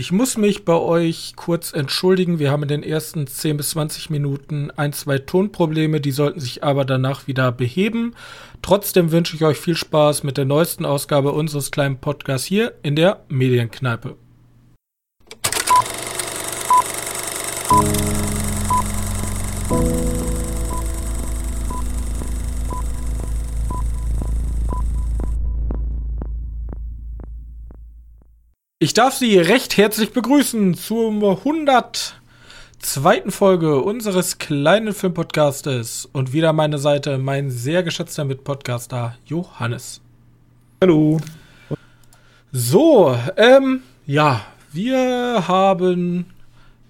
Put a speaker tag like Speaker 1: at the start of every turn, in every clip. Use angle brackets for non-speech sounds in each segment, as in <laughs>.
Speaker 1: Ich muss mich bei euch kurz entschuldigen. Wir haben in den ersten 10 bis 20 Minuten ein, zwei Tonprobleme, die sollten sich aber danach wieder beheben. Trotzdem wünsche ich euch viel Spaß mit der neuesten Ausgabe unseres kleinen Podcasts hier in der Medienkneipe. Ich darf Sie recht herzlich begrüßen zur 102. Folge unseres kleinen Filmpodcastes und wieder meine Seite mein sehr geschätzter Mitpodcaster Johannes.
Speaker 2: Hallo.
Speaker 1: So, ähm, ja, wir haben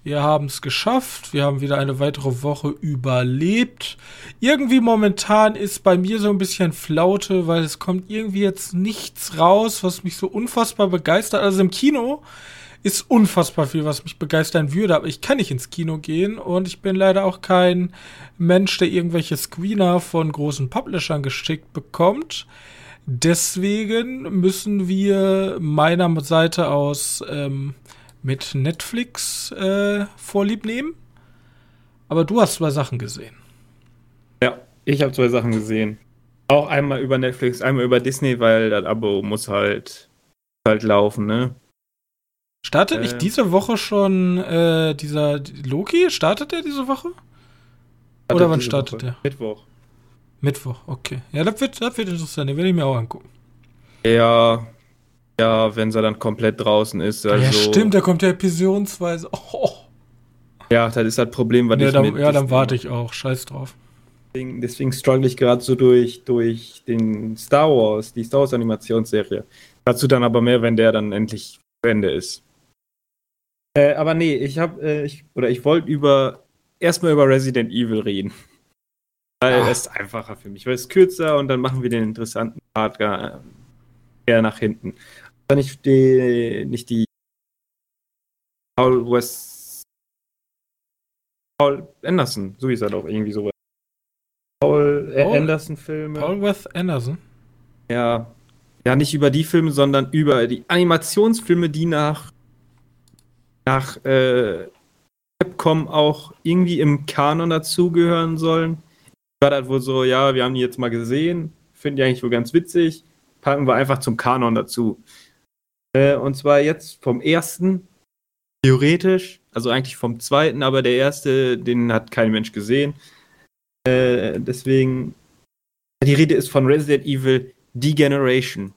Speaker 1: wir haben es geschafft. Wir haben wieder eine weitere Woche überlebt. Irgendwie momentan ist bei mir so ein bisschen Flaute, weil es kommt irgendwie jetzt nichts raus, was mich so unfassbar begeistert. Also im Kino ist unfassbar viel, was mich begeistern würde, aber ich kann nicht ins Kino gehen und ich bin leider auch kein Mensch, der irgendwelche Screener von großen Publishern geschickt bekommt. Deswegen müssen wir meiner Seite aus ähm, mit Netflix äh, vorlieb nehmen. Aber du hast zwei Sachen gesehen.
Speaker 2: Ja, ich habe zwei Sachen gesehen. Auch einmal über Netflix, einmal über Disney, weil das Abo muss halt, halt laufen, ne?
Speaker 1: Startet äh, nicht diese Woche schon äh, dieser Loki? Startet der diese Woche? Oder wann startet Woche. der?
Speaker 2: Mittwoch.
Speaker 1: Mittwoch, okay. Ja, das wird, das wird interessant, den werde ich mir auch angucken.
Speaker 2: Ja, ja, wenn sie dann komplett draußen ist.
Speaker 1: Also, ja, stimmt, da kommt ja episodionsweise. Oh.
Speaker 2: Ja, das ist das Problem,
Speaker 1: was ja, ich dann, mit Ja, dann warte ich auch. Scheiß drauf.
Speaker 2: Deswegen, deswegen struggle ich gerade so durch, durch den Star Wars, die Star Wars Animationsserie. Dazu dann aber mehr, wenn der dann endlich zu Ende ist. Äh, aber nee, ich habe, äh, ich, oder ich wollte über, erstmal über Resident Evil reden. Weil es ist einfacher für mich, weil es kürzer und dann machen wir den interessanten Part gar, eher nach hinten nicht die, nicht die Paul West. Paul Anderson, so ist er doch irgendwie so. Paul, äh, Anderson-Filme.
Speaker 1: Paul Wes Anderson?
Speaker 2: Ja. Ja, nicht über die Filme, sondern über die Animationsfilme, die nach, nach äh, Capcom auch irgendwie im Kanon dazugehören sollen. War das wohl so, ja, wir haben die jetzt mal gesehen, finden die eigentlich wohl ganz witzig, packen wir einfach zum Kanon dazu. Äh, und zwar jetzt vom ersten, theoretisch, also eigentlich vom zweiten, aber der erste, den hat kein Mensch gesehen. Äh, deswegen, die Rede ist von Resident Evil Degeneration.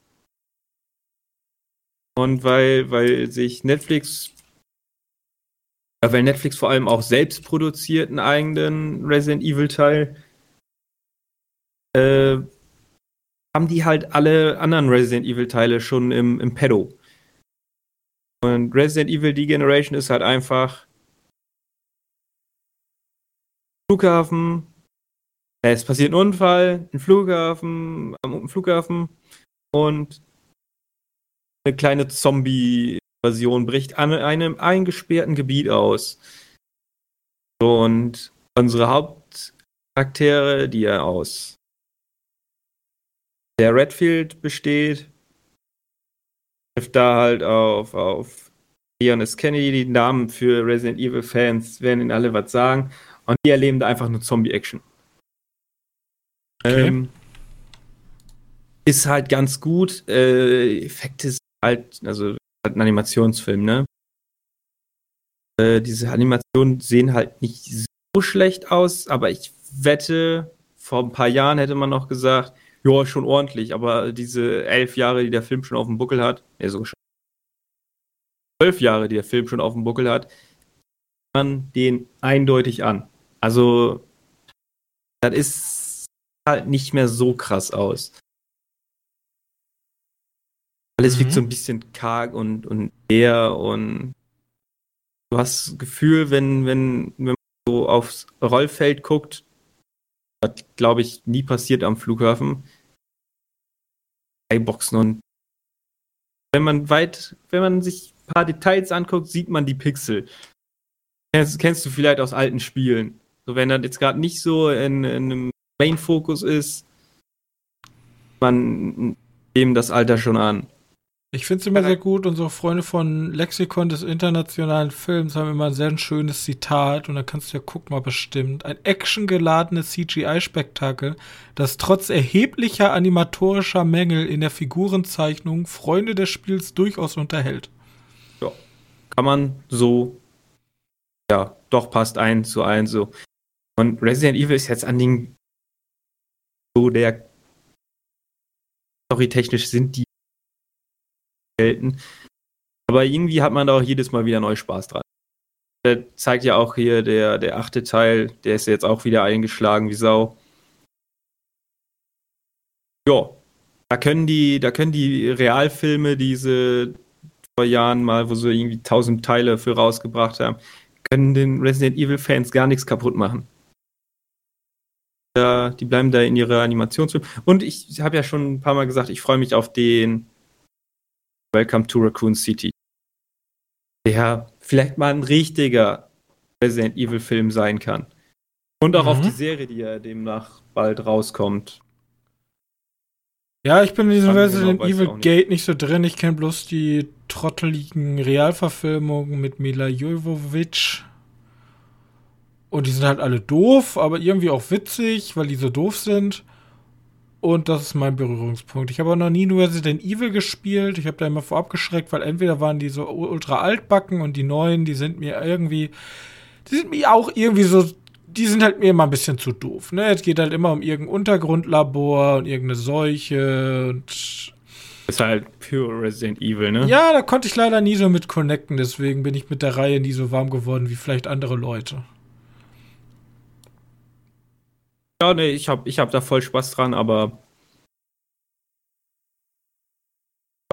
Speaker 2: Und weil, weil sich Netflix, weil Netflix vor allem auch selbst produziert einen eigenen Resident Evil Teil, äh, haben die halt alle anderen Resident Evil Teile schon im, im Pedo. Und Resident Evil Degeneration ist halt einfach Flughafen. Es passiert ein Unfall, ein Flughafen, am Flughafen und eine kleine Zombie-Invasion bricht an einem eingesperrten Gebiet aus. Und unsere Hauptcharaktere, die ja aus der Redfield besteht, trifft da halt auf, auf Leon S. Kennedy, die Namen für Resident Evil Fans werden ihnen alle was sagen. Und die erleben da einfach nur Zombie-Action. Okay. Ähm, ist halt ganz gut. Äh, Effekte sind halt, also halt ein Animationsfilm, ne? Äh, diese Animationen sehen halt nicht so schlecht aus, aber ich wette, vor ein paar Jahren hätte man noch gesagt, ja, schon ordentlich, aber diese elf Jahre, die der Film schon auf dem Buckel hat, ja, sogar schon zwölf Jahre, die der Film schon auf dem Buckel hat, man den eindeutig an. Also, das ist halt nicht mehr so krass aus. Alles mhm. wirkt so ein bisschen karg und, und leer und du hast das Gefühl, wenn, wenn, wenn man so aufs Rollfeld guckt, was glaube ich nie passiert am Flughafen, Boxen und wenn man weit, wenn man sich ein paar Details anguckt, sieht man die Pixel. Das kennst du vielleicht aus alten Spielen. So, wenn das jetzt gerade nicht so in, in einem Main-Fokus ist, man dem das Alter schon an.
Speaker 1: Ich finde es immer sehr gut. Unsere Freunde von Lexikon des internationalen Films haben immer ein sehr schönes Zitat und da kannst du ja gucken, mal bestimmt. Ein actiongeladenes CGI-Spektakel, das trotz erheblicher animatorischer Mängel in der Figurenzeichnung Freunde des Spiels durchaus unterhält.
Speaker 2: Ja, kann man so, ja, doch passt ein zu ein so. Und Resident Evil ist jetzt an den so der storytechnisch sind die gelten. Aber irgendwie hat man da auch jedes Mal wieder neu Spaß dran. Der zeigt ja auch hier der, der achte Teil, der ist jetzt auch wieder eingeschlagen wie Sau. Ja, da können die, da können die Realfilme diese vor Jahren mal, wo sie irgendwie tausend Teile für rausgebracht haben, können den Resident Evil Fans gar nichts kaputt machen. Ja, die bleiben da in ihrer Animationsfilm. Und ich habe ja schon ein paar Mal gesagt, ich freue mich auf den Welcome to Raccoon City. Der vielleicht mal ein richtiger Resident Evil Film sein kann. Und auch mhm. auf die Serie, die ja demnach bald rauskommt.
Speaker 1: Ja, ich bin in diesem Resident genau, Evil nicht. Gate nicht so drin. Ich kenne bloß die trotteligen Realverfilmungen mit Mila Jovovich. Und die sind halt alle doof, aber irgendwie auch witzig, weil die so doof sind. Und das ist mein Berührungspunkt. Ich habe auch noch nie nur Resident Evil gespielt. Ich habe da immer vorab geschreckt, weil entweder waren die so ultra altbacken und die neuen, die sind mir irgendwie, die sind mir auch irgendwie so, die sind halt mir immer ein bisschen zu doof. Ne? Es geht halt immer um irgendein Untergrundlabor und irgendeine Seuche und
Speaker 2: ist halt pure Resident Evil, ne?
Speaker 1: Ja, da konnte ich leider nie so mit connecten, deswegen bin ich mit der Reihe nie so warm geworden wie vielleicht andere Leute.
Speaker 2: Ja, nee, ich habe ich hab da voll Spaß dran, aber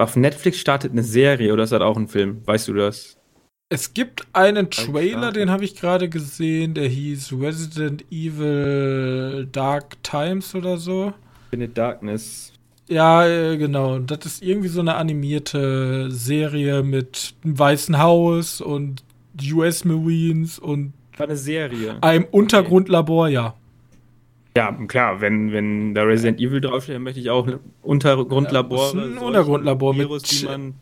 Speaker 2: auf Netflix startet eine Serie oder ist das auch ein Film? Weißt du das?
Speaker 1: Es gibt einen Trailer, den habe ich gerade gesehen, der hieß Resident Evil Dark Times oder so.
Speaker 2: In the Darkness.
Speaker 1: Ja, äh, genau. Das ist irgendwie so eine animierte Serie mit einem weißen Haus und US Marines und
Speaker 2: War eine Serie.
Speaker 1: einem Untergrundlabor, ja.
Speaker 2: Ja, klar, wenn, wenn da Resident Evil draufsteht, dann möchte ich auch ein Untergrundlabor.
Speaker 1: Ja, ein Untergrundlabor
Speaker 2: Virus, mit die man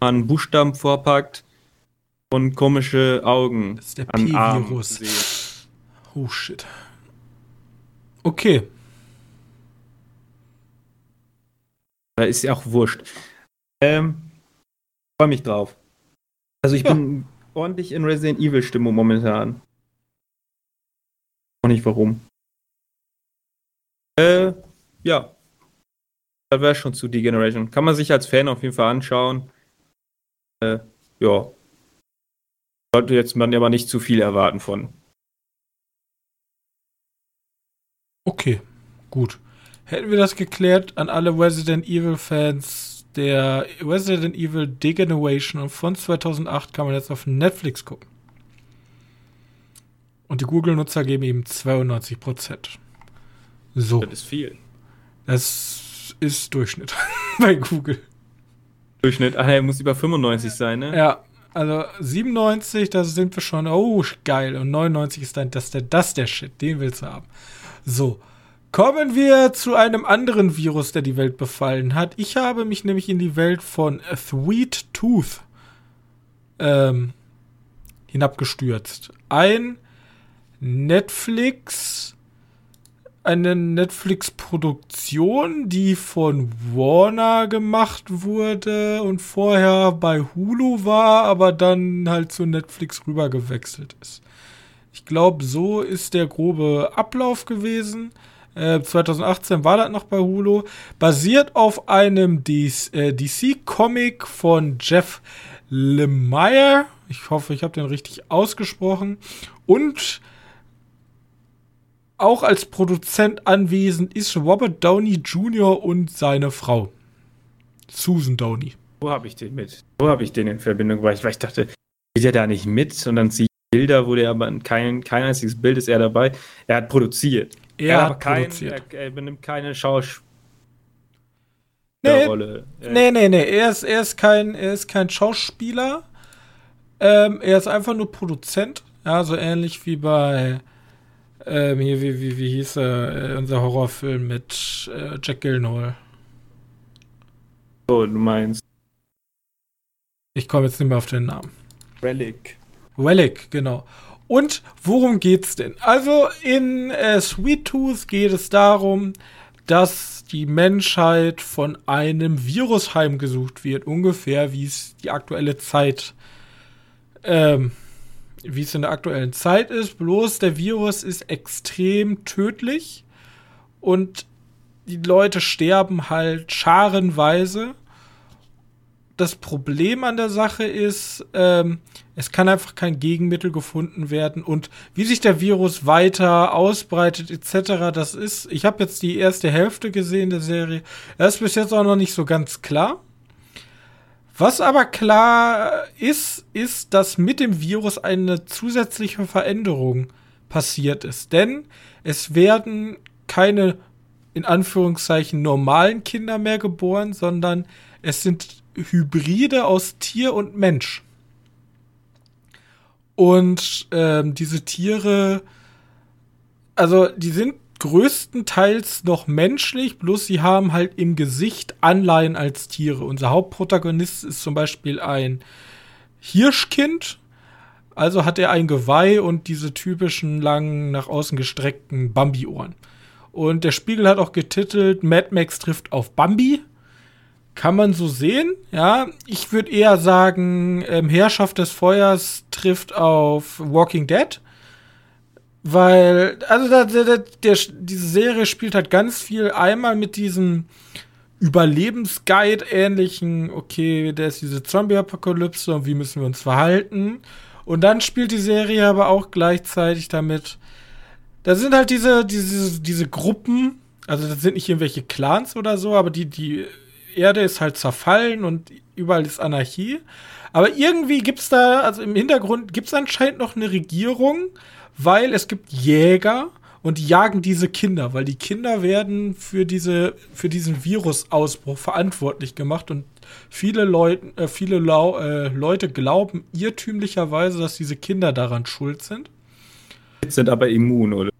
Speaker 2: an Buchstaben vorpackt und komische Augen
Speaker 1: das ist der an P-Virus. Oh shit. Okay.
Speaker 2: Da ist ja auch wurscht. Ähm, freue mich drauf. Also ich ja. bin ordentlich in Resident Evil Stimmung momentan. Auch nicht warum. Äh, ja. Das wäre schon zu Degeneration. Kann man sich als Fan auf jeden Fall anschauen. Äh, ja. Sollte jetzt man aber nicht zu viel erwarten von.
Speaker 1: Okay, gut. Hätten wir das geklärt an alle Resident Evil Fans, der Resident Evil Degeneration von 2008 kann man jetzt auf Netflix gucken. Und die Google-Nutzer geben ihm 92 Prozent. So.
Speaker 2: Das ist viel.
Speaker 1: Das ist Durchschnitt <laughs> bei Google.
Speaker 2: Durchschnitt, ah, er muss über 95 sein, ne?
Speaker 1: Ja, also 97, da sind wir schon, oh, geil. Und 99 ist dann das der, das der Shit, den willst du haben. So. Kommen wir zu einem anderen Virus, der die Welt befallen hat. Ich habe mich nämlich in die Welt von Sweet Tooth ähm, hinabgestürzt. Ein Netflix eine Netflix-Produktion, die von Warner gemacht wurde und vorher bei Hulu war, aber dann halt zu Netflix rübergewechselt ist. Ich glaube, so ist der grobe Ablauf gewesen. Äh, 2018 war das noch bei Hulu. Basiert auf einem DC-Comic äh, von Jeff Lemire. Ich hoffe, ich habe den richtig ausgesprochen. Und auch als Produzent anwesend ist Robert Downey Jr. und seine Frau. Susan Downey.
Speaker 2: Wo habe ich den mit? Wo habe ich den in Verbindung gebracht? Weil ich dachte, geht er da nicht mit? Und dann sehe ich Bilder, wo der aber kein, kein einziges Bild ist er dabei. Er hat produziert.
Speaker 1: Er, er hat kein, produziert.
Speaker 2: Er, er benimmt keine Schauspiel.
Speaker 1: Nee, Rolle. nee, nee, nee. Er ist, er ist, kein, er ist kein Schauspieler. Ähm, er ist einfach nur Produzent. Ja, so ähnlich wie bei ähm, hier, wie, wie, wie hieß er? Äh, unser Horrorfilm mit äh, Jack Gillenhall.
Speaker 2: Oh, du meinst
Speaker 1: Ich komme jetzt nicht mehr auf den Namen.
Speaker 2: Relic.
Speaker 1: Relic, genau. Und worum geht's denn? Also in äh, Sweet Tooth geht es darum, dass die Menschheit von einem Virus heimgesucht wird, ungefähr wie es die aktuelle Zeit, ähm, wie es in der aktuellen Zeit ist. Bloß der Virus ist extrem tödlich und die Leute sterben halt scharenweise das Problem an der Sache ist, ähm, es kann einfach kein Gegenmittel gefunden werden und wie sich der Virus weiter ausbreitet etc. Das ist, ich habe jetzt die erste Hälfte gesehen der Serie. Das ist bis jetzt auch noch nicht so ganz klar. Was aber klar ist, ist, dass mit dem Virus eine zusätzliche Veränderung passiert ist, denn es werden keine in Anführungszeichen normalen Kinder mehr geboren, sondern es sind Hybride aus Tier und Mensch. Und ähm, diese Tiere, also die sind größtenteils noch menschlich, bloß sie haben halt im Gesicht Anleihen als Tiere. Unser Hauptprotagonist ist zum Beispiel ein Hirschkind, also hat er ein Geweih und diese typischen langen, nach außen gestreckten Bambi-Ohren. Und der Spiegel hat auch getitelt, Mad Max trifft auf Bambi. Kann man so sehen, ja. Ich würde eher sagen, ähm, Herrschaft des Feuers trifft auf Walking Dead. Weil, also da, der, der, diese Serie spielt halt ganz viel einmal mit diesem Überlebensguide-ähnlichen, okay, da ist diese Zombie-Apokalypse und wie müssen wir uns verhalten. Und dann spielt die Serie aber auch gleichzeitig damit, da sind halt diese, diese, diese Gruppen, also das sind nicht irgendwelche Clans oder so, aber die, die Erde ist halt zerfallen und überall ist Anarchie. Aber irgendwie gibt es da, also im Hintergrund gibt es anscheinend noch eine Regierung, weil es gibt Jäger und die jagen diese Kinder, weil die Kinder werden für diese für diesen Virusausbruch verantwortlich gemacht und viele Leute äh, viele Lau äh, Leute glauben irrtümlicherweise, dass diese Kinder daran schuld sind.
Speaker 2: Sind aber immun oder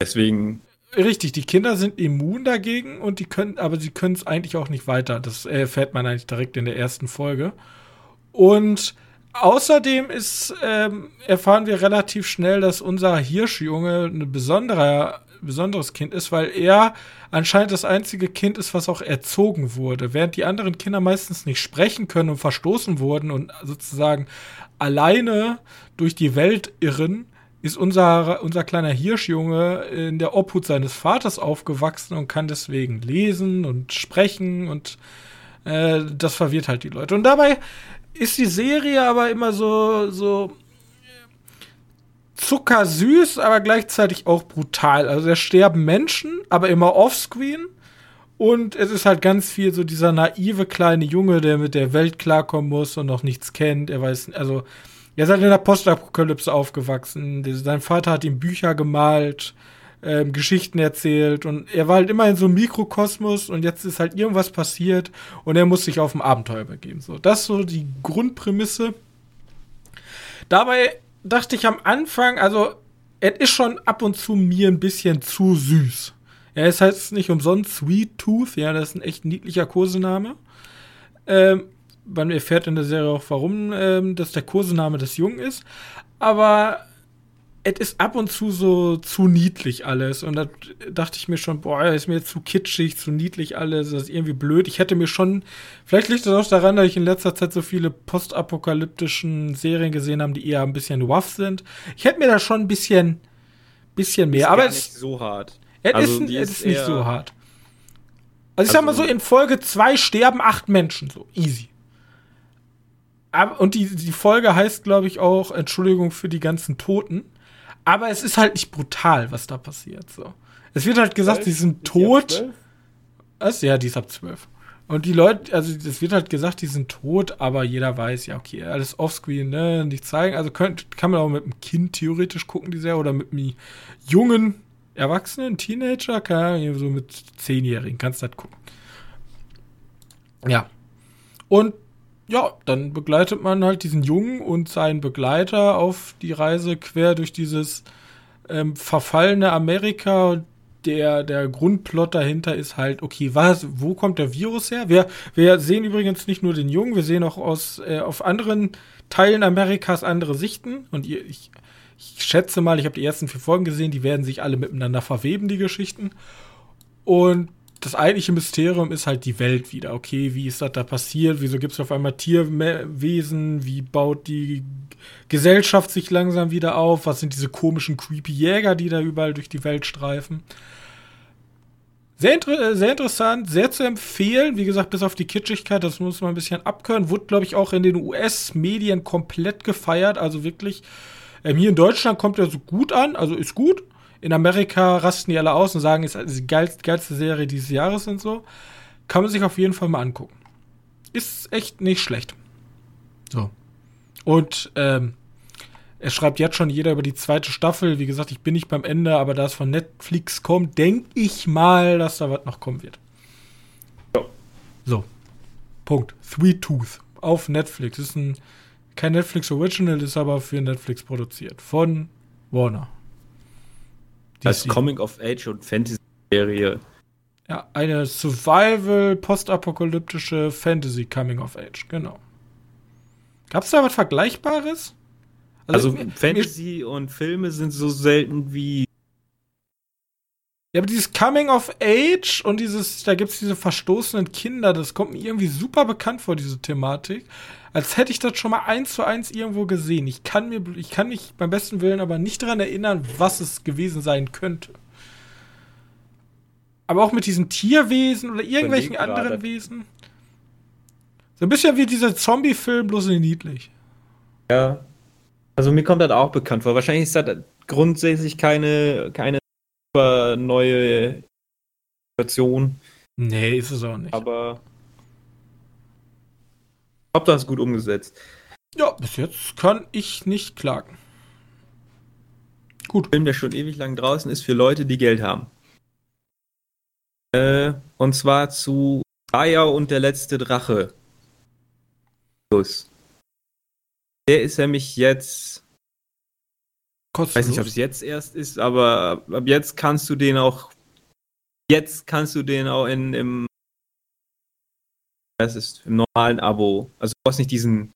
Speaker 2: deswegen
Speaker 1: Richtig, die Kinder sind immun dagegen und die können, aber sie können es eigentlich auch nicht weiter. Das erfährt man eigentlich direkt in der ersten Folge. Und außerdem ist, ähm, erfahren wir relativ schnell, dass unser Hirschjunge ein besonderer, besonderes Kind ist, weil er anscheinend das einzige Kind ist, was auch erzogen wurde. Während die anderen Kinder meistens nicht sprechen können und verstoßen wurden und sozusagen alleine durch die Welt irren, ist unser, unser kleiner Hirschjunge in der Obhut seines Vaters aufgewachsen und kann deswegen lesen und sprechen und äh, das verwirrt halt die Leute. Und dabei ist die Serie aber immer so, so zuckersüß, aber gleichzeitig auch brutal. Also da sterben Menschen, aber immer offscreen. Und es ist halt ganz viel so dieser naive kleine Junge, der mit der Welt klarkommen muss und noch nichts kennt. Er weiß, also er ist halt in der Postapokalypse aufgewachsen. Sein Vater hat ihm Bücher gemalt, ähm, Geschichten erzählt und er war halt immer in so einem Mikrokosmos und jetzt ist halt irgendwas passiert und er muss sich auf ein Abenteuer begeben. So, das ist so die Grundprämisse. Dabei dachte ich am Anfang, also es ist schon ab und zu mir ein bisschen zu süß. Er ist halt nicht umsonst Sweet Tooth, ja, das ist ein echt niedlicher Kosename. Ähm, man erfährt in der Serie auch, warum ähm, das der Kursename des Jungen ist. Aber es ist ab und zu so zu niedlich alles. Und da dachte ich mir schon, boah, ist mir zu kitschig, zu niedlich alles, das ist irgendwie blöd. Ich hätte mir schon, vielleicht liegt das auch daran, dass ich in letzter Zeit so viele postapokalyptischen Serien gesehen habe, die eher ein bisschen waff sind. Ich hätte mir da schon ein bisschen, bisschen mehr. Ist aber es
Speaker 2: ist nicht so hart.
Speaker 1: Es also ist, es ist nicht so hart. Also ich also, sag mal so, in Folge 2 sterben acht Menschen, so easy und die, die Folge heißt, glaube ich, auch Entschuldigung für die ganzen Toten. Aber es ist halt nicht brutal, was da passiert. So. Es wird halt gesagt, 12? sie sind tot. Was? Ja, die ist ab 12. Und die Leute, also es wird halt gesagt, die sind tot, aber jeder weiß, ja, okay, alles offscreen, ne, nicht zeigen. Also könnt, kann man auch mit einem Kind theoretisch gucken, die Serie, oder mit einem jungen Erwachsenen, Teenager, kann man so mit Zehnjährigen, kannst du halt gucken. Ja. Und ja, dann begleitet man halt diesen Jungen und seinen Begleiter auf die Reise quer durch dieses ähm, verfallene Amerika. der, der Grundplot dahinter ist halt, okay, was, wo kommt der Virus her? Wir, wir sehen übrigens nicht nur den Jungen, wir sehen auch aus, äh, auf anderen Teilen Amerikas andere Sichten. Und ihr, ich, ich schätze mal, ich habe die ersten vier Folgen gesehen, die werden sich alle miteinander verweben, die Geschichten. Und das eigentliche Mysterium ist halt die Welt wieder. Okay, wie ist das da passiert? Wieso gibt es auf einmal Tierwesen? Wie baut die Gesellschaft sich langsam wieder auf? Was sind diese komischen, creepy Jäger, die da überall durch die Welt streifen? Sehr, inter sehr interessant, sehr zu empfehlen. Wie gesagt, bis auf die Kitschigkeit, das muss man ein bisschen abkönnen. Wurde, glaube ich, auch in den US-Medien komplett gefeiert. Also wirklich, ähm, hier in Deutschland kommt er so gut an, also ist gut in Amerika rasten die alle aus und sagen, es ist die geilste, geilste Serie dieses Jahres und so. Kann man sich auf jeden Fall mal angucken. Ist echt nicht schlecht. So. Und ähm, es schreibt jetzt schon jeder über die zweite Staffel. Wie gesagt, ich bin nicht beim Ende, aber da es von Netflix kommt, denke ich mal, dass da was noch kommen wird. Ja. So. Punkt. Sweet Tooth auf Netflix. Ist ein kein Netflix Original, ist aber für Netflix produziert. Von Warner.
Speaker 2: Als Coming of Age und Fantasy-Serie.
Speaker 1: Ja, eine Survival, postapokalyptische Fantasy Coming of Age, genau. Gab es da was Vergleichbares?
Speaker 2: Also, also Fantasy und Filme sind so selten wie.
Speaker 1: Ja, aber dieses Coming of Age und dieses, da gibt es diese verstoßenen Kinder, das kommt mir irgendwie super bekannt vor, diese Thematik als hätte ich das schon mal eins zu eins irgendwo gesehen. Ich kann mir, ich kann mich beim besten Willen aber nicht daran erinnern, was es gewesen sein könnte. Aber auch mit diesen Tierwesen oder irgendwelchen anderen Wesen. So ein bisschen wie dieser Zombie-Film, bloß niedlich.
Speaker 2: Ja. Also mir kommt das auch bekannt vor. Wahrscheinlich ist das grundsätzlich keine, keine neue Situation.
Speaker 1: Nee, ist es auch nicht.
Speaker 2: Aber Hauptsache ist gut umgesetzt.
Speaker 1: Ja, bis jetzt kann ich nicht klagen.
Speaker 2: Gut. Film, der schon ewig lang draußen ist für Leute, die Geld haben. Äh, und zwar zu Aya und der letzte Drache. Plus. Der ist nämlich jetzt. Ich weiß nicht, ob es jetzt erst ist, aber ab jetzt kannst du den auch. Jetzt kannst du den auch in, im das ist im normalen Abo. Also du brauchst nicht diesen.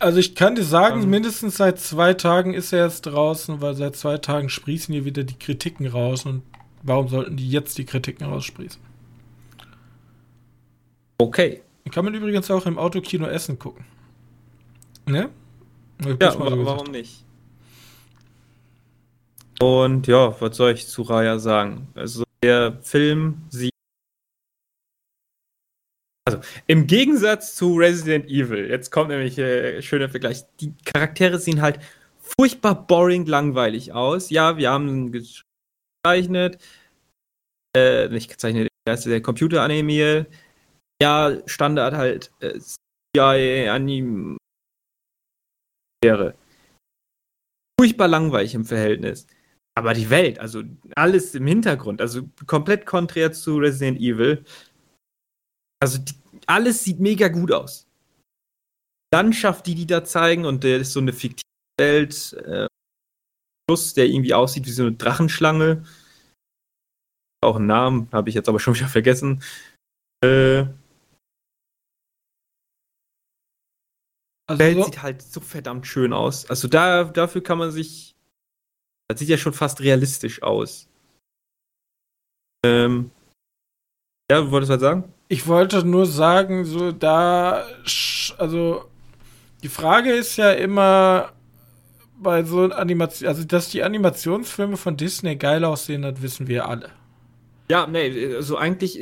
Speaker 1: Also ich kann dir sagen, um, mindestens seit zwei Tagen ist er jetzt draußen, weil seit zwei Tagen sprießen hier wieder die Kritiken raus und warum sollten die jetzt die Kritiken raussprießen?
Speaker 2: Okay.
Speaker 1: Kann man übrigens auch im Autokino Essen gucken. Ne?
Speaker 2: Ja, so warum nicht? Und ja, was soll ich zu Raya sagen? Also der Film sieht also im Gegensatz zu Resident Evil, jetzt kommt nämlich äh, schöner Vergleich, die Charaktere sehen halt furchtbar boring langweilig aus. Ja, wir haben gezeichnet, äh, nicht gezeichnet, das ist der Computer animiert. Ja, Standard halt äh, CGI wäre. Furchtbar langweilig im Verhältnis. Aber die Welt, also alles im Hintergrund, also komplett konträr zu Resident Evil, also die, alles sieht mega gut aus. Landschaft, die die da zeigen, und der ist so eine fiktive Welt, äh, Plus, der irgendwie aussieht wie so eine Drachenschlange. Auch einen Namen, habe ich jetzt aber schon wieder vergessen. Äh, also, Welt sieht halt so verdammt schön aus. Also da, dafür kann man sich. Das sieht ja schon fast realistisch aus. Ähm, ja, du wolltest was sagen?
Speaker 1: Ich wollte nur sagen, so da, also die Frage ist ja immer bei so Animation, also dass die Animationsfilme von Disney geil aussehen, das wissen wir alle.
Speaker 2: Ja, nee, also eigentlich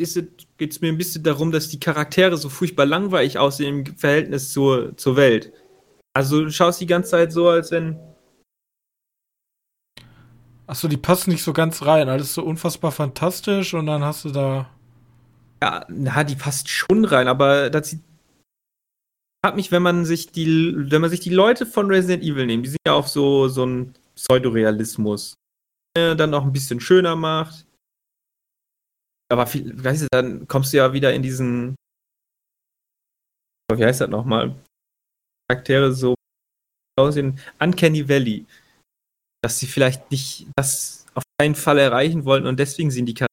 Speaker 2: geht es mir ein bisschen darum, dass die Charaktere so furchtbar langweilig aussehen im Verhältnis zur, zur Welt. Also du schaust die ganze Zeit so, als wenn.
Speaker 1: Achso, die passen nicht so ganz rein. Alles so unfassbar fantastisch und dann hast du da.
Speaker 2: Ja, na, die passt schon rein, aber das sieht hat mich, wenn man sich die, wenn man sich die Leute von Resident Evil nimmt, die sind ja auf so, so ein Pseudorealismus, äh, dann noch ein bisschen schöner macht. Aber viel, weißt du, dann kommst du ja wieder in diesen, wie heißt das nochmal? Charaktere so aus in Uncanny Valley. Dass sie vielleicht nicht das auf keinen Fall erreichen wollten und deswegen sehen die Charaktere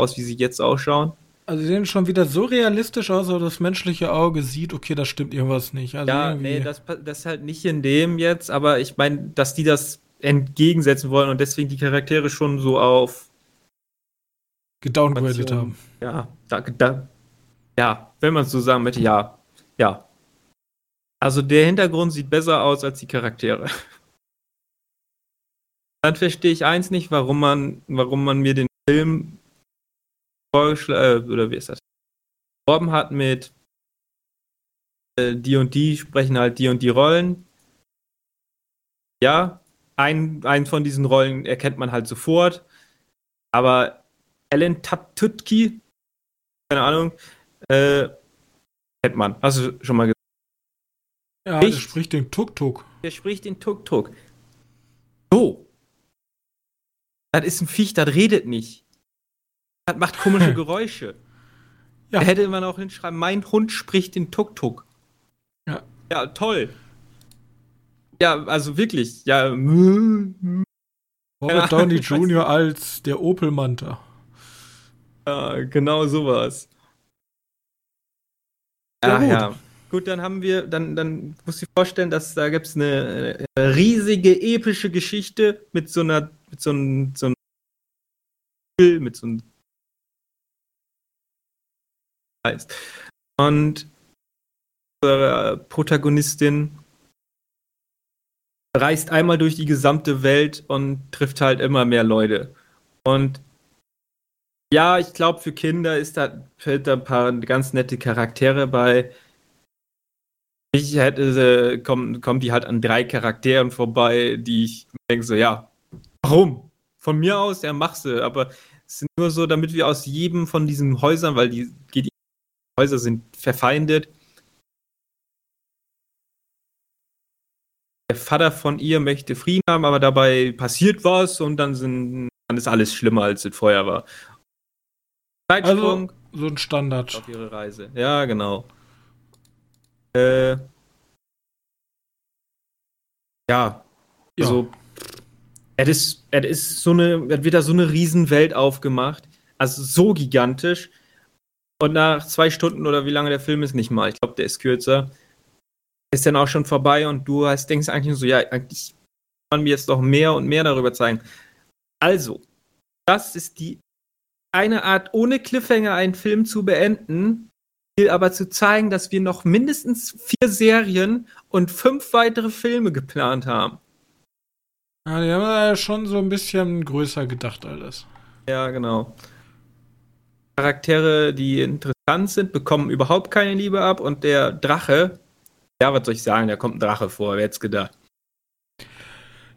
Speaker 2: aus, wie sie jetzt ausschauen.
Speaker 1: Also sie sehen schon wieder so realistisch aus, aber das menschliche Auge sieht, okay, da stimmt irgendwas nicht. Also
Speaker 2: ja,
Speaker 1: irgendwie-
Speaker 2: nee, das, das halt nicht in dem jetzt, aber ich meine, dass die das entgegensetzen wollen und deswegen die Charaktere schon so auf,
Speaker 1: gedowngradet haben.
Speaker 2: ja, da, da, ja, wenn man es so sagen möchte, ja, ja. Also der Hintergrund sieht besser aus als die Charaktere. <laughs> Dann verstehe ich eins nicht, warum man, warum man mir den Film vorgeschlagen, äh, oder wie ist das? Beworben hat mit äh, die und die sprechen halt die und die Rollen. Ja, ein, einen von diesen Rollen erkennt man halt sofort. Aber Alan Tatutki, keine Ahnung, äh, kennt man. Hast du schon mal gesehen?
Speaker 1: Ja, der
Speaker 2: Echt?
Speaker 1: spricht den Tuk-Tuk.
Speaker 2: Der spricht den Tuk-Tuk. So. Das ist ein Viech, das redet nicht. Das macht komische <laughs> Geräusche.
Speaker 1: Ja.
Speaker 2: Da hätte man auch hinschreiben, mein Hund spricht den Tuk-Tuk.
Speaker 1: Ja.
Speaker 2: Ja, toll. Ja, also wirklich. Ja,
Speaker 1: Robert Downey Jr. als der Opel Manta.
Speaker 2: Genau sowas.
Speaker 1: Ja,
Speaker 2: Ach
Speaker 1: gut.
Speaker 2: ja. Gut, dann haben wir, dann, dann du dir vorstellen, dass da gibt es eine, riesige, epische Geschichte mit so einer, mit so einem, so einem, mit so einem heißt. Und unsere Protagonistin reist einmal durch die gesamte Welt und trifft halt immer mehr Leute. Und ja, ich glaube, für Kinder ist da, fällt da ein paar ganz nette Charaktere bei. Ich hätte, äh, kommen, kommen die halt an drei Charakteren vorbei, die ich denke so, ja, warum? Von mir aus, ja, mach sie, aber es sind nur so, damit wir aus jedem von diesen Häusern, weil die, die Häuser sind verfeindet. Der Vater von ihr möchte Frieden haben, aber dabei passiert was und dann sind, dann ist alles schlimmer, als es vorher war. Zeitsprung
Speaker 1: Also, so ein Standard.
Speaker 2: auf ihre Reise. Ja, genau. Äh, ja,
Speaker 1: Ja.
Speaker 2: also es ist, es ist so eine, es wird da so eine Riesenwelt aufgemacht, also so gigantisch. Und nach zwei Stunden oder wie lange der Film ist, nicht mal, ich glaube, der ist kürzer, ist dann auch schon vorbei und du hast, denkst eigentlich nur so, ja, eigentlich kann man mir jetzt noch mehr und mehr darüber zeigen. Also, das ist die eine Art, ohne Cliffhanger einen Film zu beenden, will aber zu zeigen, dass wir noch mindestens vier Serien und fünf weitere Filme geplant haben.
Speaker 1: Ja, die haben ja schon so ein bisschen größer gedacht alles.
Speaker 2: Ja, genau. Charaktere, die interessant sind, bekommen überhaupt keine Liebe ab und der Drache, ja, was soll ich sagen, da kommt ein Drache vor, wer hätte es gedacht?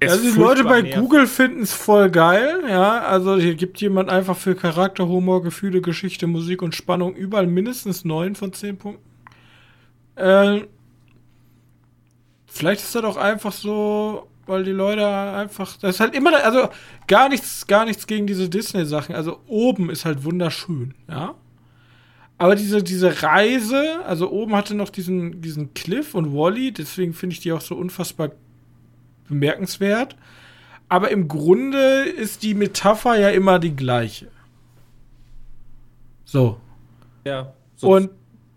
Speaker 1: Also die Leute bei
Speaker 2: nervig.
Speaker 1: Google finden es voll geil, ja. Also hier gibt jemand einfach für Charakter, Humor, Gefühle, Geschichte, Musik und Spannung überall mindestens 9 von 10 Punkten. Äh, vielleicht ist das auch einfach so, weil die Leute einfach. Das ist halt immer, also gar nichts, gar nichts gegen diese Disney-Sachen. Also oben ist halt wunderschön, ja. Aber diese, diese Reise, also oben hatte noch diesen, diesen Cliff und Wally, deswegen finde ich die auch so unfassbar bemerkenswert. Aber im Grunde ist die Metapher ja immer die gleiche. So.
Speaker 2: Ja, so
Speaker 1: Und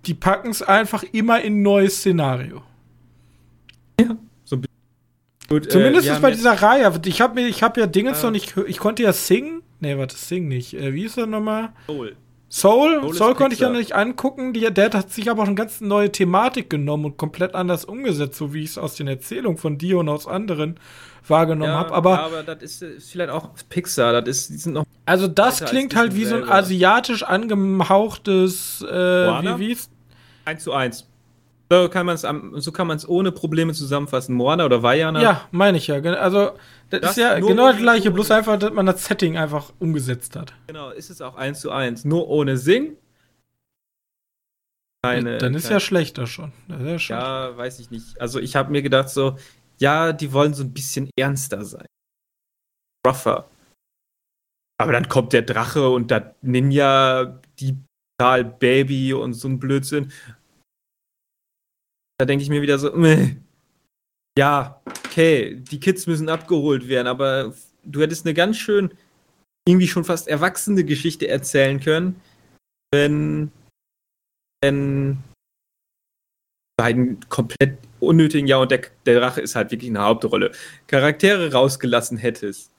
Speaker 1: die packen es einfach immer in ein neues Szenario.
Speaker 2: gut,
Speaker 1: Zumindest
Speaker 2: wir
Speaker 1: ist
Speaker 2: haben
Speaker 1: bei
Speaker 2: jetzt-
Speaker 1: dieser Reihe. Ich habe hab ja Dingens
Speaker 2: Ah.
Speaker 1: noch nicht. Ich konnte ja Sing. Nee, warte, Sing nicht. Äh, wie ist er nochmal?
Speaker 2: Soul.
Speaker 1: Soul?
Speaker 2: Soul
Speaker 1: Soul, konnte ich ja noch nicht angucken. Die, der hat sich aber auch eine ganz neue Thematik genommen und komplett anders umgesetzt, so wie ich es aus den Erzählungen von dir und aus anderen wahrgenommen
Speaker 2: Ja,
Speaker 1: habe. Aber
Speaker 2: aber das ist, ist vielleicht auch Pixar, das ist, die sind noch
Speaker 1: Also das klingt halt wie so ein
Speaker 2: selber.
Speaker 1: asiatisch angehauchtes, äh,
Speaker 2: Moana?
Speaker 1: wie wie's?
Speaker 2: eins zu eins. So kann man es so ohne Probleme zusammenfassen. Moana oder Vajana?
Speaker 1: Ja, meine ich ja. Also das,
Speaker 2: Das
Speaker 1: ist ja genau das gleiche, bloß einfach, dass man das Setting einfach umgesetzt hat.
Speaker 2: Genau, ist es auch eins zu eins. Nur ohne Sing. Keine,
Speaker 1: Dann ist
Speaker 2: keine,
Speaker 1: ja schlechter schon. Ja schon.
Speaker 2: Ja, weiß ich nicht. Also ich habe mir gedacht so, ja, die wollen so ein bisschen ernster sein. Rougher. Aber dann kommt der Drache und das Ninja, die Baby und so ein Blödsinn. Da denke ich mir wieder so, meh. Ja, okay, die Kids müssen abgeholt werden, aber du hättest eine ganz schön irgendwie schon fast erwachsene Geschichte erzählen können, wenn, wenn beiden komplett unnötigen, ja, und der, der Drache ist halt wirklich eine Hauptrolle, Charaktere rausgelassen hättest.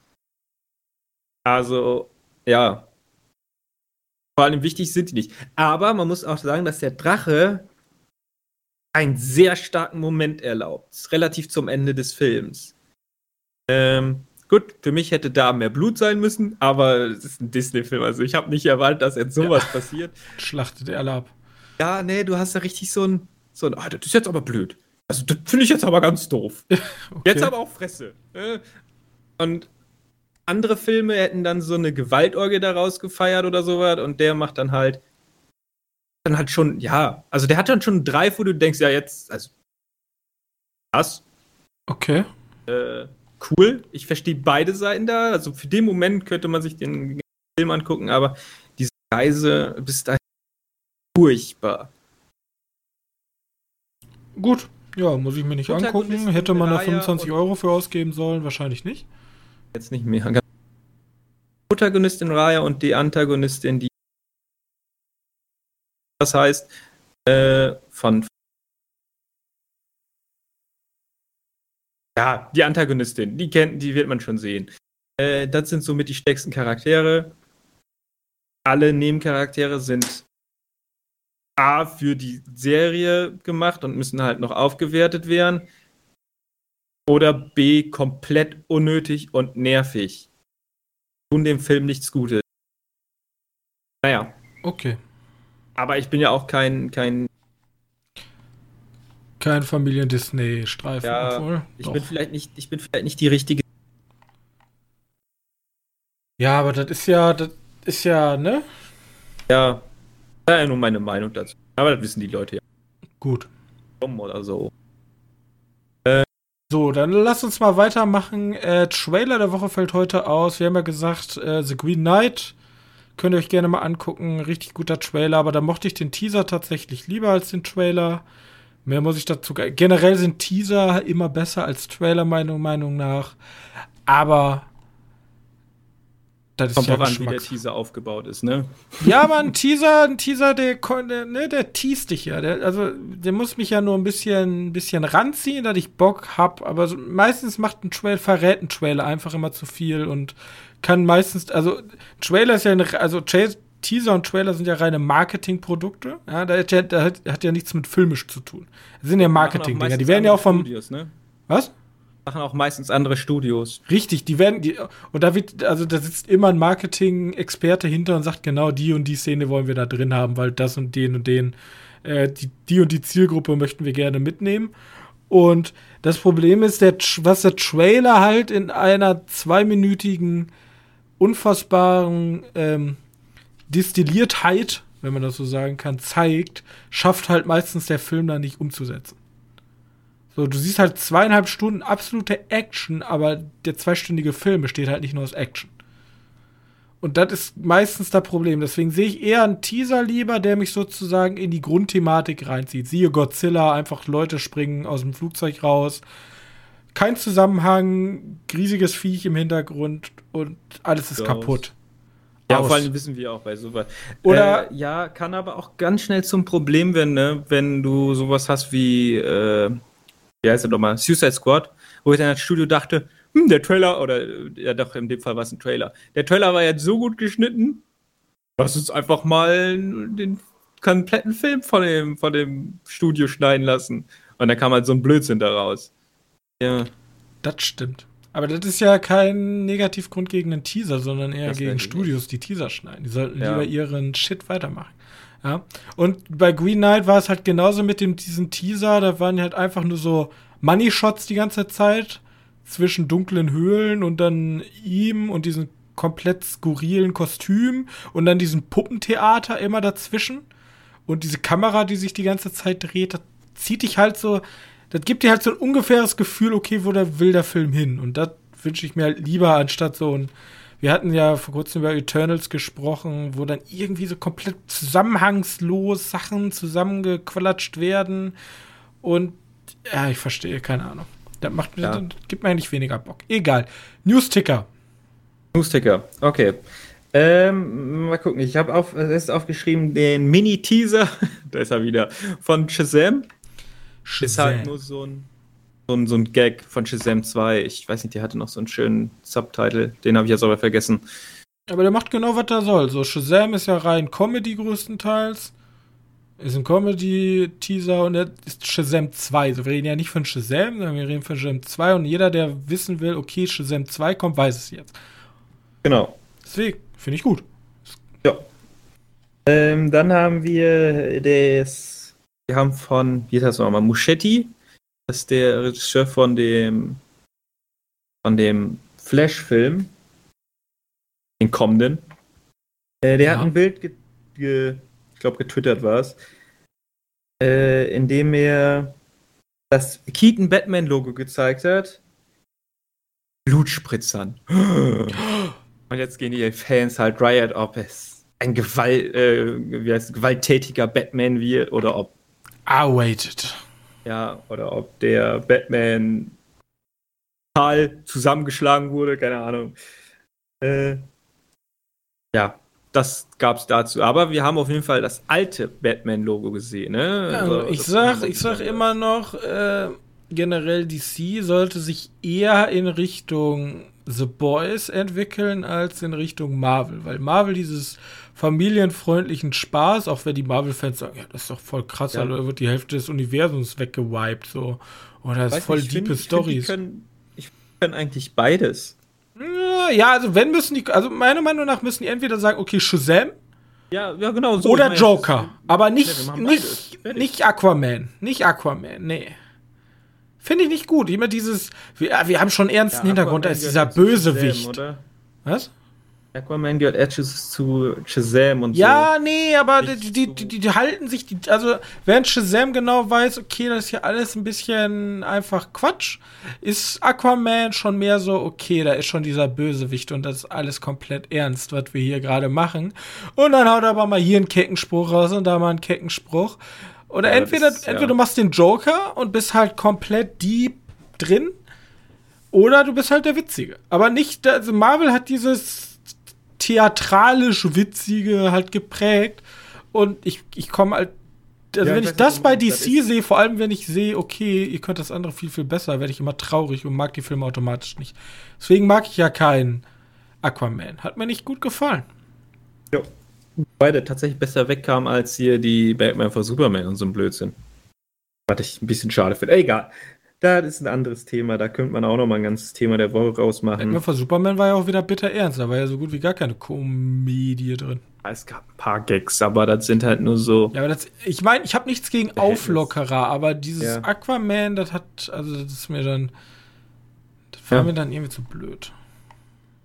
Speaker 2: Also, ja. Vor allem wichtig sind die nicht. Aber man muss auch sagen, dass der Drache einen sehr starken Moment erlaubt. Relativ zum Ende des Films. Ähm, gut, für mich hätte da mehr Blut sein müssen, aber es ist ein Disney-Film. Also ich habe nicht erwartet, dass jetzt sowas ja. passiert.
Speaker 1: Schlachtet er ab.
Speaker 2: Ja, nee, du hast ja richtig so ein, so ein, ah, das ist jetzt aber blöd. Also das finde ich jetzt aber ganz doof. <laughs> okay. Jetzt aber auch Fresse. Äh, und andere Filme hätten dann so eine Gewaltorgie daraus gefeiert oder sowas und der macht dann halt dann halt schon, ja, also der hat dann schon drei, wo du denkst, ja, jetzt, also was?
Speaker 1: Okay.
Speaker 2: Äh, cool. Ich verstehe beide Seiten da. Also für den Moment könnte man sich den Film angucken, aber diese Reise bis dahin furchtbar.
Speaker 1: Gut, ja, muss ich mir nicht angucken. Hätte man da 25 Euro für ausgeben sollen? Wahrscheinlich nicht.
Speaker 2: Jetzt nicht mehr. Protagonistin Raya und die Antagonistin, die. Das heißt, äh, von. Ja, die Antagonistin, die kennt, die wird man schon sehen. Äh, das sind somit die stärksten Charaktere. Alle Nebencharaktere sind A für die Serie gemacht und müssen halt noch aufgewertet werden oder B komplett unnötig und nervig. Tun dem Film nichts Gutes. Naja.
Speaker 1: Okay.
Speaker 2: Aber ich bin ja auch kein, kein
Speaker 1: kein Familien-Disney-Streifen.
Speaker 2: Ja, obwohl, ich bin vielleicht nicht, ich bin vielleicht nicht die richtige.
Speaker 1: Ja, aber das ist ja, das ist ja, ne?
Speaker 2: Ja. Das ist ja nur meine Meinung dazu. Aber das wissen die Leute ja.
Speaker 1: Gut.
Speaker 2: Oder so.
Speaker 1: So, dann lass uns mal weitermachen. Äh, Trailer der Woche fällt heute aus. Wir haben ja gesagt, äh, The Green Knight. Könnt ihr euch gerne mal angucken. Richtig guter Trailer, aber da mochte ich den Teaser tatsächlich lieber als den Trailer. Mehr muss ich dazu. Generell sind Teaser immer besser als Trailer, meiner Meinung nach. Aber
Speaker 2: das Kommt ja drauf an, wie der Teaser aufgebaut ist, ne?
Speaker 1: Ja, aber ein Teaser, ein Teaser, der, der, ne, der teast dich ja. Der, also, der muss mich ja nur ein bisschen, ein bisschen ranziehen, dass ich Bock hab. Aber so, meistens macht ein Trailer, verrät ein Trailer einfach immer zu viel und kann meistens, also, Trailer ist ja eine, also, Teaser und Trailer sind ja reine Marketingprodukte. Ja, da hat ja, da hat, hat ja nichts mit filmisch zu tun. Das sind ja Marketing-Dinger. Die werden ja auch vom. Studios, ne? Was?
Speaker 2: machen auch meistens andere Studios.
Speaker 1: Richtig, die werden, die, und da wird, also da sitzt immer ein Marketing-Experte hinter und sagt, genau die und die Szene wollen wir da drin haben, weil das und den und den, äh, die, die und die Zielgruppe möchten wir gerne mitnehmen. Und das Problem ist, der, was der Trailer halt in einer zweiminütigen, unfassbaren ähm, Distilliertheit, wenn man das so sagen kann, zeigt, schafft halt meistens der Film da nicht umzusetzen. So, du siehst halt zweieinhalb Stunden absolute Action, aber der zweistündige Film besteht halt nicht nur aus Action. Und das ist meistens das Problem. Deswegen sehe ich eher einen Teaser lieber, der mich sozusagen in die Grundthematik reinzieht. Siehe Godzilla, einfach Leute springen aus dem Flugzeug raus. Kein Zusammenhang, riesiges Viech im Hintergrund und alles ist Aus. kaputt.
Speaker 2: Ja, Aus. vor allem wissen wir auch bei sowas. Oder äh, ja, kann aber auch ganz schnell zum Problem werden, ne? wenn du sowas hast wie äh, wie heißt er nochmal, Suicide Squad, wo ich dann als Studio dachte, hm, der Trailer, oder ja doch, in dem Fall war es ein Trailer. Der Trailer war jetzt so gut geschnitten, lass uns einfach mal den kompletten Film von dem, von dem Studio schneiden lassen. Und dann kam halt so ein Blödsinn daraus.
Speaker 1: Ja. Das stimmt. Aber das ist ja kein Negativgrund gegen einen Teaser, sondern eher das gegen Studios, die Teaser schneiden. Die sollten ja. lieber ihren Shit weitermachen. Ja. Und bei Green Knight war es halt genauso mit dem, diesem Teaser, da waren halt einfach nur so Money-Shots die ganze Zeit zwischen dunklen Höhlen und dann ihm und diesem komplett skurrilen Kostüm und dann diesem Puppentheater immer dazwischen. Und diese Kamera, die sich die ganze Zeit dreht, das zieht dich halt so, das gibt dir halt so ein ungefähres Gefühl, okay, wo der will der Film hin. Und das wünsche ich mir halt lieber anstatt so ein wir hatten ja vor kurzem über Eternals gesprochen, wo dann irgendwie so komplett zusammenhangslos Sachen zusammengequatscht werden. Und ja, ich verstehe, keine Ahnung. Das macht mir, ja. das gibt mir eigentlich weniger Bock. Egal. News-Ticker.
Speaker 2: Newsticker, okay. Ähm, mal gucken, ich habe auf, es ist aufgeschrieben den Mini-Teaser, <laughs> da ist er wieder, von Shazam. Shazam. Ist halt nur so ein, so ein, so ein Gag von Shazam 2. Ich weiß nicht, der hatte noch so einen schönen Subtitle, den habe ich jetzt aber vergessen.
Speaker 1: Aber der macht genau, was er soll. So, Shazam ist ja rein Comedy größtenteils. Ist ein Comedy-Teaser und jetzt ist Shazam 2. Also wir reden ja nicht von Shazam, sondern wir reden von Shazam 2 und jeder, der wissen will, okay, Shazam 2 kommt, weiß es jetzt.
Speaker 2: Genau.
Speaker 1: Deswegen, finde ich gut.
Speaker 2: Ja. Ähm, dann haben wir das, wir haben von, wie heißt das nochmal, Muschetti. Das ist der Regisseur von dem, von dem Flash-Film. Den kommenden. Äh, der ja. hat ein Bild ge, ge ich glaube getwittert war es, äh, in dem er das Keaton Batman Logo gezeigt hat. Blutspritzern. <gasps> Und jetzt gehen die Fans halt Riot, ob es ein Gewalt, äh, wie heißt, gewalttätiger Batman wird oder ob.
Speaker 1: Awaited.
Speaker 2: Ja, oder ob der Batman total zusammengeschlagen wurde, keine Ahnung. Äh, ja, das gab es dazu. Aber wir haben auf jeden Fall das alte Batman-Logo gesehen. Ne?
Speaker 1: Also, ich sag, ich sag immer noch, äh, generell DC sollte sich eher in Richtung The Boys entwickeln als in Richtung Marvel, weil Marvel dieses familienfreundlichen Spaß, auch wenn die Marvel-Fans sagen, ja, das ist doch voll krass, ja. da wird die Hälfte des Universums weggewiped, so. Oder das ist voll nicht, diepe Stories.
Speaker 2: Ich ich können eigentlich beides.
Speaker 1: Ja, also wenn müssen die, also meiner Meinung nach müssen die entweder sagen, okay, Shazam.
Speaker 2: Ja, ja, genau.
Speaker 1: So. Oder Joker. aber nicht, ja, nicht, nicht Aquaman. Nicht Aquaman, nee. Finde ich nicht gut. Immer dieses, wir, wir haben schon ernsten ja, Hintergrund als dieser Bösewicht. Shazam, Was?
Speaker 2: Aquaman gehört eher zu Shazam und
Speaker 1: ja, so. Ja, nee, aber die, die, die, die, halten sich, die, also während Shazam genau weiß, okay, das ist hier alles ein bisschen einfach Quatsch, ist Aquaman schon mehr so, okay, da ist schon dieser Bösewicht und das ist alles komplett ernst, was wir hier gerade machen. Und dann haut er aber mal hier einen Keckenspruch raus und da mal einen Keckenspruch. Oder ja, entweder, ist, entweder ja. du machst den Joker und bist halt komplett deep drin, oder du bist halt der Witzige. Aber nicht, also Marvel hat dieses theatralisch witzige halt geprägt. Und ich, ich komme halt. Also, ja, wenn ich, ich das bei DC sehe, vor allem wenn ich sehe, okay, ihr könnt das andere viel, viel besser, werde ich immer traurig und mag die Filme automatisch nicht. Deswegen mag ich ja keinen Aquaman. Hat mir nicht gut gefallen.
Speaker 2: Ja. Beide tatsächlich besser wegkam als hier die Batman vor Superman und so ein Blödsinn. Was ich ein bisschen schade finde. Egal. Das ist ein anderes Thema, da könnte man auch noch mal ein ganzes Thema der Woche rausmachen.
Speaker 1: Batman für Superman war ja auch wieder bitter ernst, da war ja so gut wie gar keine Komödie drin.
Speaker 2: Es gab ein paar Gags, aber das sind halt nur so.
Speaker 1: Ja, aber das, ich meine, ich habe nichts gegen Auflockerer, aber dieses ja. Aquaman, das hat, also das ist mir dann, das war ja. mir dann irgendwie zu blöd.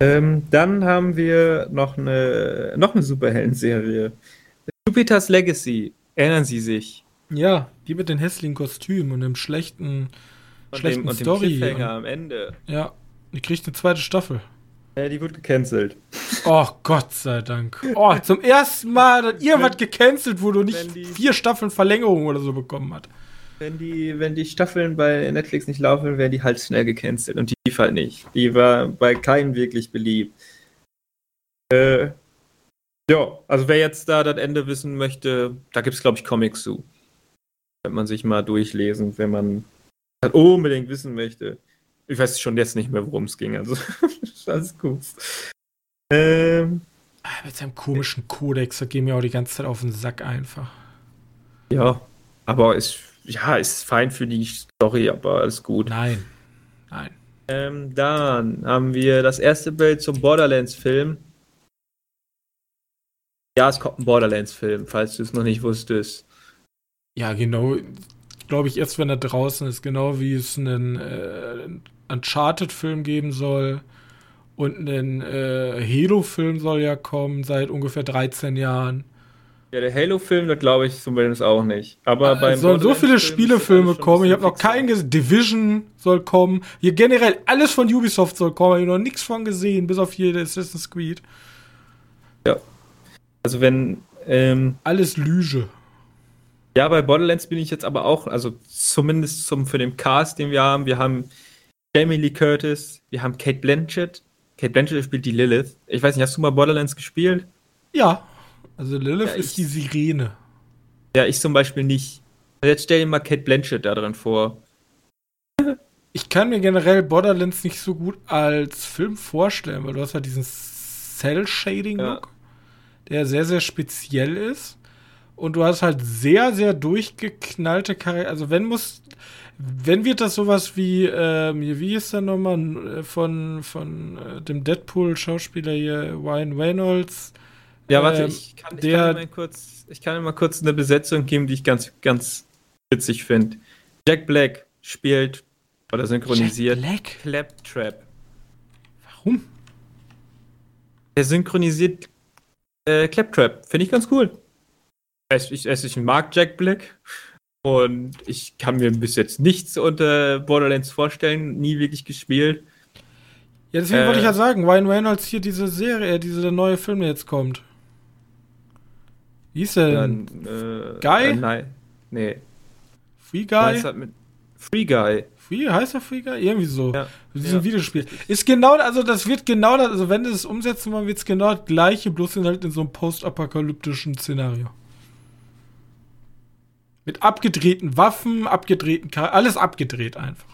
Speaker 2: Ähm, dann haben wir noch eine, noch eine Superhelden-Serie. Jupiter's Legacy. Erinnern Sie sich?
Speaker 1: Ja, die mit den hässlichen Kostümen und dem schlechten, und schlechten dem, und Story.
Speaker 2: Dem und, am Ende.
Speaker 1: Ja, die kriegt eine zweite Staffel.
Speaker 2: Ja, die wird gecancelt.
Speaker 1: Oh, Gott sei Dank. Oh, zum ersten Mal, dass irgendwas gecancelt wurde und nicht vier Staffeln Verlängerung oder so bekommen hat.
Speaker 2: Wenn die, wenn die Staffeln bei Netflix nicht laufen, werden die halt schnell gecancelt. Und die lief halt nicht. Die war bei keinem wirklich beliebt. Äh, ja, also wer jetzt da das Ende wissen möchte, da gibt es, glaube ich, Comics zu. Könnte man sich mal durchlesen, wenn man halt unbedingt wissen möchte. Ich weiß schon jetzt nicht mehr, worum es ging. Also, <laughs> alles gut.
Speaker 1: Ähm, ah, Mit seinem komischen Kodex, da gehen mir auch die ganze Zeit auf den Sack einfach.
Speaker 2: Ja, aber ist, ja, ist fein für die Story, aber alles gut.
Speaker 1: Nein. Nein.
Speaker 2: Ähm, dann haben wir das erste Bild zum Borderlands-Film. Ja, es kommt ein Borderlands-Film, falls du es noch nicht wusstest.
Speaker 1: Ja, genau. Glaube ich, erst wenn er draußen ist, genau wie es einen äh, Uncharted-Film geben soll. Und ein äh, Halo-Film soll ja kommen seit ungefähr 13 Jahren.
Speaker 2: Ja, der Halo-Film, da glaube ich zumindest auch nicht. Aber
Speaker 1: äh, beim sollen so viele Spielefilme kommen. Ich habe noch keinen gesehen. Division soll kommen. Hier generell alles von Ubisoft soll kommen. Ich habe noch nichts von gesehen, bis auf jede Assassin's Creed.
Speaker 2: Ja. Also wenn ähm,
Speaker 1: alles Lüge.
Speaker 2: Ja, bei Borderlands bin ich jetzt aber auch, also zumindest zum, für den Cast, den wir haben. Wir haben Jamie Lee Curtis, wir haben Kate Blanchett. Kate Blanchett spielt die Lilith. Ich weiß nicht, hast du mal Borderlands gespielt?
Speaker 1: Ja. Also Lilith
Speaker 2: Ja,
Speaker 1: ist
Speaker 2: ich-
Speaker 1: die Sirene.
Speaker 2: Ja, ich zum Beispiel nicht. Jetzt stell dir mal Kate Blanchett da drin vor.
Speaker 1: Ich kann mir generell Borderlands nicht so gut als Film vorstellen, weil du hast halt diesen Cell-Shading-Look, der sehr, sehr speziell ist. Und du hast halt sehr, sehr durchgeknallte Charaktere. Also wenn muss, wenn wird das sowas wie, ähm, wie ist der nochmal, äh, von, von äh, dem Deadpool-Schauspieler hier, Ryan Reynolds.
Speaker 2: Ja, warte,
Speaker 1: Ähm,
Speaker 2: ich kann, ich,
Speaker 1: der-
Speaker 2: kann dir mal kurz, ich kann mal kurz eine Besetzung geben, die ich ganz, ganz witzig finde. Jack Black spielt oder synchronisiert
Speaker 1: Jack Black?
Speaker 2: Claptrap.
Speaker 1: Warum?
Speaker 2: Er synchronisiert äh, Claptrap. Finde ich ganz cool. Ich, es- ich mag Jack Black und ich kann mir bis jetzt nichts unter Borderlands vorstellen, nie wirklich gespielt.
Speaker 1: Ja, deswegen
Speaker 2: Äh,
Speaker 1: wollte ich ja sagen, Ryan Reynolds hier diese Serie, diese neue Film, der jetzt kommt. Wie hieß der denn?
Speaker 2: Dann, äh,
Speaker 1: Guy?
Speaker 2: Äh, nein. Nee.
Speaker 1: Free Guy?
Speaker 2: mit Free Guy.
Speaker 1: Free, heißt der Free Guy? Irgendwie so.
Speaker 2: Ja.
Speaker 1: Diesem
Speaker 2: Ja.
Speaker 1: Videospiel. Ist genau, also das wird genau das, also wenn du es umsetzen wollen, wird es genau das gleiche, bloß in halt in so einem postapokalyptischen Szenario. Mit abgedrehten Waffen, abgedrehten Char alles abgedreht einfach.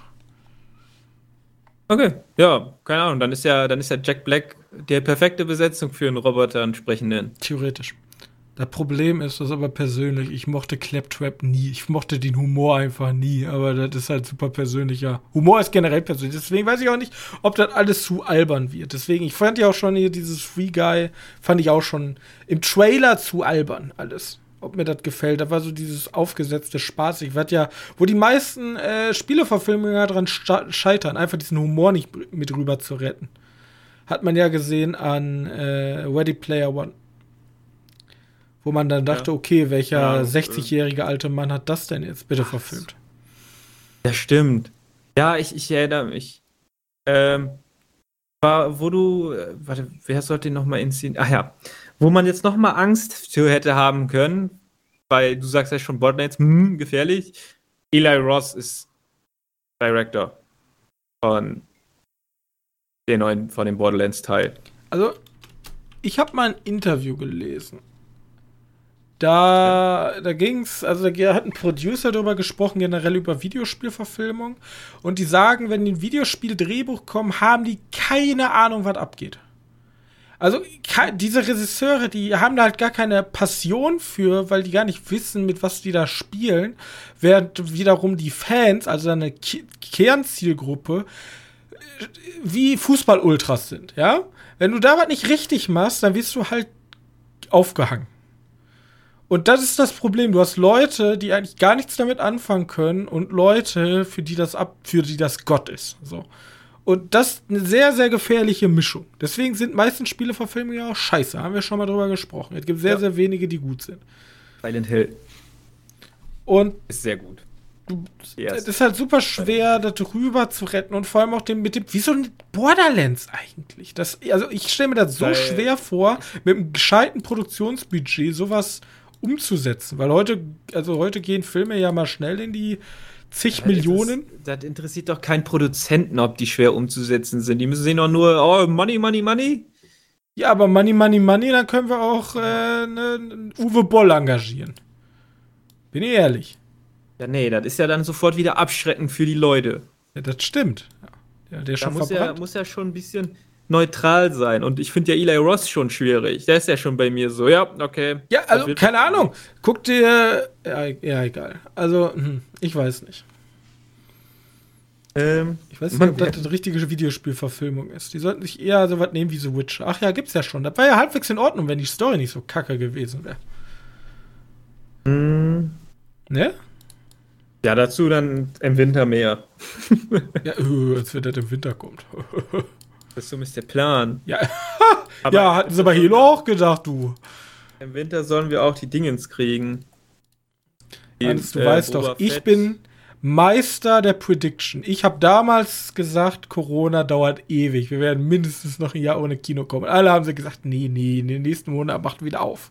Speaker 2: Okay, ja, keine Ahnung. Dann ist ja, dann ist ja Jack Black der perfekte Besetzung für einen Roboter entsprechenden.
Speaker 1: Theoretisch. Das Problem ist, das aber persönlich, ich mochte Claptrap nie. Ich mochte den Humor einfach nie, aber das ist halt super persönlicher. Humor ist generell persönlich. Deswegen weiß ich auch nicht, ob das alles zu albern wird. Deswegen, ich fand ja auch schon hier dieses Free Guy, fand ich auch schon im Trailer zu albern alles. Ob mir das gefällt. Da war so dieses aufgesetzte Spaß. Ich werd ja, wo die meisten äh, Spieleverfilmungen sta- scheitern, einfach diesen Humor nicht mit rüber zu retten. Hat man ja gesehen an äh, Ready Player One. Wo man dann dachte,
Speaker 2: Ja.
Speaker 1: okay, welcher
Speaker 2: Ja, äh,
Speaker 1: 60-jährige alte Mann hat das denn jetzt bitte verfilmt?
Speaker 2: Ja, stimmt. Ja, ich, ich erinnere mich. Ähm, war, wo du, äh, warte, wer sollte den nochmal inszenieren? Ach ja, wo man jetzt nochmal Angst für hätte haben können, weil du sagst ja schon Borderlands, hm, gefährlich. Eli Ross ist Director von den neuen, von dem Borderlands-Teil.
Speaker 1: Also, ich habe mal ein Interview gelesen. Da, da ging's, also da hat ein Producer darüber gesprochen, generell über Videospielverfilmung. Und die sagen, wenn die ein Videospiel-Drehbuch kommen, haben die keine Ahnung, was abgeht. Also, diese Regisseure, die haben da halt gar keine Passion für, weil die gar nicht wissen, mit was die da spielen. Während wiederum die Fans, also eine Ki- Kernzielgruppe, wie Fußball-Ultras sind, ja? Wenn du da was nicht richtig machst, dann wirst du halt aufgehangen. Und das ist das Problem. Du hast Leute, die eigentlich gar nichts damit anfangen können und Leute, für die das ab, für die das Gott ist. So. Und das ist eine sehr, sehr gefährliche Mischung. Deswegen sind meistens Spieleverfilmungen ja auch scheiße. Haben wir schon mal drüber gesprochen. Es gibt sehr,
Speaker 2: Ja.
Speaker 1: sehr wenige, die gut sind.
Speaker 2: Silent Hill
Speaker 1: Und
Speaker 2: ist sehr gut.
Speaker 1: du,
Speaker 2: Yes.
Speaker 1: es ist halt super schwer, das rüber zu retten und vor allem auch den, mit dem, wieso ein Borderlands eigentlich? Das, also ich stelle mir das so
Speaker 2: Weil-
Speaker 1: schwer vor, mit einem gescheiten Produktionsbudget sowas umzusetzen, weil heute, also heute gehen Filme ja mal schnell in die zig Millionen.
Speaker 2: Das, das interessiert doch keinen Produzenten, ob die schwer umzusetzen sind. Die müssen sehen doch nur, oh, Money, Money, Money.
Speaker 1: Ja, aber Money, Money, Money, dann können wir auch äh, ne, Uwe Boll engagieren. Bin ich ehrlich.
Speaker 2: Ja, nee, das ist ja dann sofort wieder abschreckend für die Leute.
Speaker 1: Ja, das stimmt. Ja, der ist
Speaker 2: Da muss ja, muss ja schon ein bisschen neutral sein. Und ich finde ja Eli Ross schon schwierig. Der ist ja schon bei mir so, ja, okay.
Speaker 1: Ja, also keine Ahnung. Guck dir. Ja, ja egal. Also, hm, ich weiß nicht.
Speaker 2: Ähm,
Speaker 1: Ich weiß nicht,
Speaker 2: Man-
Speaker 1: ob das eine richtige Videospielverfilmung ist. Die sollten sich eher so was nehmen wie The Witcher. Ach ja, gibt's ja schon. Das war ja halbwegs in Ordnung, wenn die Story nicht so kacke gewesen wäre.
Speaker 2: mh,
Speaker 1: Ne?
Speaker 2: ja, dazu dann im Winter mehr.
Speaker 1: Ja, äh, als wenn das im Winter kommt. <laughs>
Speaker 2: Das ist zumindest der Plan.
Speaker 1: ja, <laughs> ja, hatten sie bei Halo auch gedacht, du.
Speaker 2: Im Winter sollen wir auch die Dingens kriegen.
Speaker 1: Hans, du
Speaker 2: äh,
Speaker 1: weißt doch, ich bin Meister der Prediction. Ich habe damals gesagt, Corona dauert ewig. Wir werden mindestens noch ein Jahr ohne Kino kommen. Alle haben sie gesagt, nee, nee, in den nächsten Monaten macht wieder auf.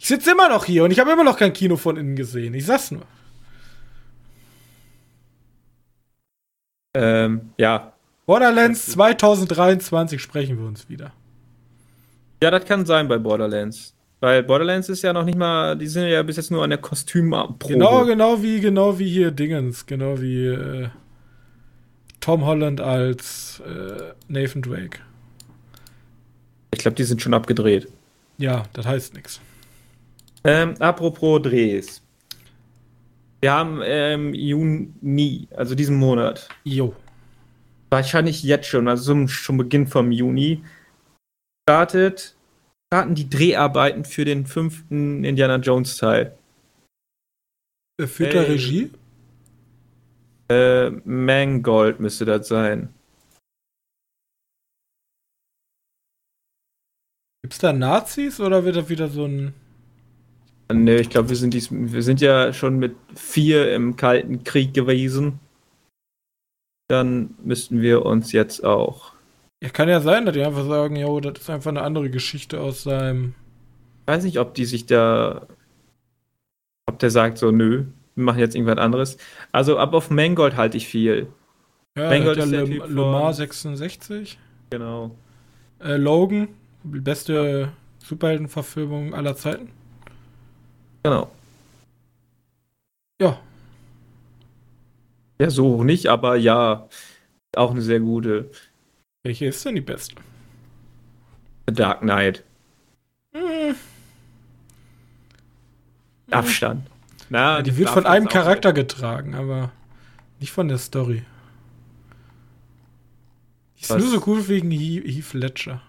Speaker 1: Ich sitze immer noch hier und ich habe immer noch kein Kino von innen gesehen. Ich sag's nur.
Speaker 2: Ähm, ja,
Speaker 1: Borderlands 2023 sprechen wir uns wieder.
Speaker 2: Ja, das kann sein bei Borderlands. Weil Borderlands ist ja noch nicht mal, die sind ja bis jetzt nur an der Kostümprobe.
Speaker 1: Genau, genau wie, genau wie hier Dingens, genau wie äh, Tom Holland als äh, Nathan Drake.
Speaker 2: Ich glaube, die sind schon abgedreht.
Speaker 1: Ja, das heißt nichts.
Speaker 2: Ähm, apropos Drehs. Wir haben ähm, Juni, also diesen Monat.
Speaker 1: Jo.
Speaker 2: Wahrscheinlich jetzt schon, also zum, schon Beginn vom Juni, startet, starten die Dreharbeiten für den fünften Indiana Jones Teil.
Speaker 1: Äh, Führt hey. der Regie?
Speaker 2: Äh, Mangold müsste das sein.
Speaker 1: Gibt's da Nazis oder wird das wieder so ein.
Speaker 2: Ne, ich glaube, wir sind dies, wir sind ja schon mit vier im Kalten Krieg gewesen. Dann müssten wir uns jetzt auch.
Speaker 1: Ja, kann ja sein, dass die einfach sagen, jo, das ist einfach eine andere Geschichte aus seinem.
Speaker 2: Ich weiß nicht, ob die sich da. Ob der sagt so, nö, wir machen jetzt irgendwas anderes. Also ab auf Mangold halte ich viel.
Speaker 1: Ja, Mangold ist der Le, Le Mans 66.
Speaker 2: Genau.
Speaker 1: Äh, Logan, beste Superheldenverfilmung aller Zeiten.
Speaker 2: Genau.
Speaker 1: Ja.
Speaker 2: Ja, so nicht, aber ja, auch eine sehr gute.
Speaker 1: Welche ist denn die beste?
Speaker 2: The Dark Knight. Hm. Abstand.
Speaker 1: Na, ja, die wird von einem Charakter sein. getragen, aber nicht von der Story. Die ist Was? nur so cool wegen Heath Ledger.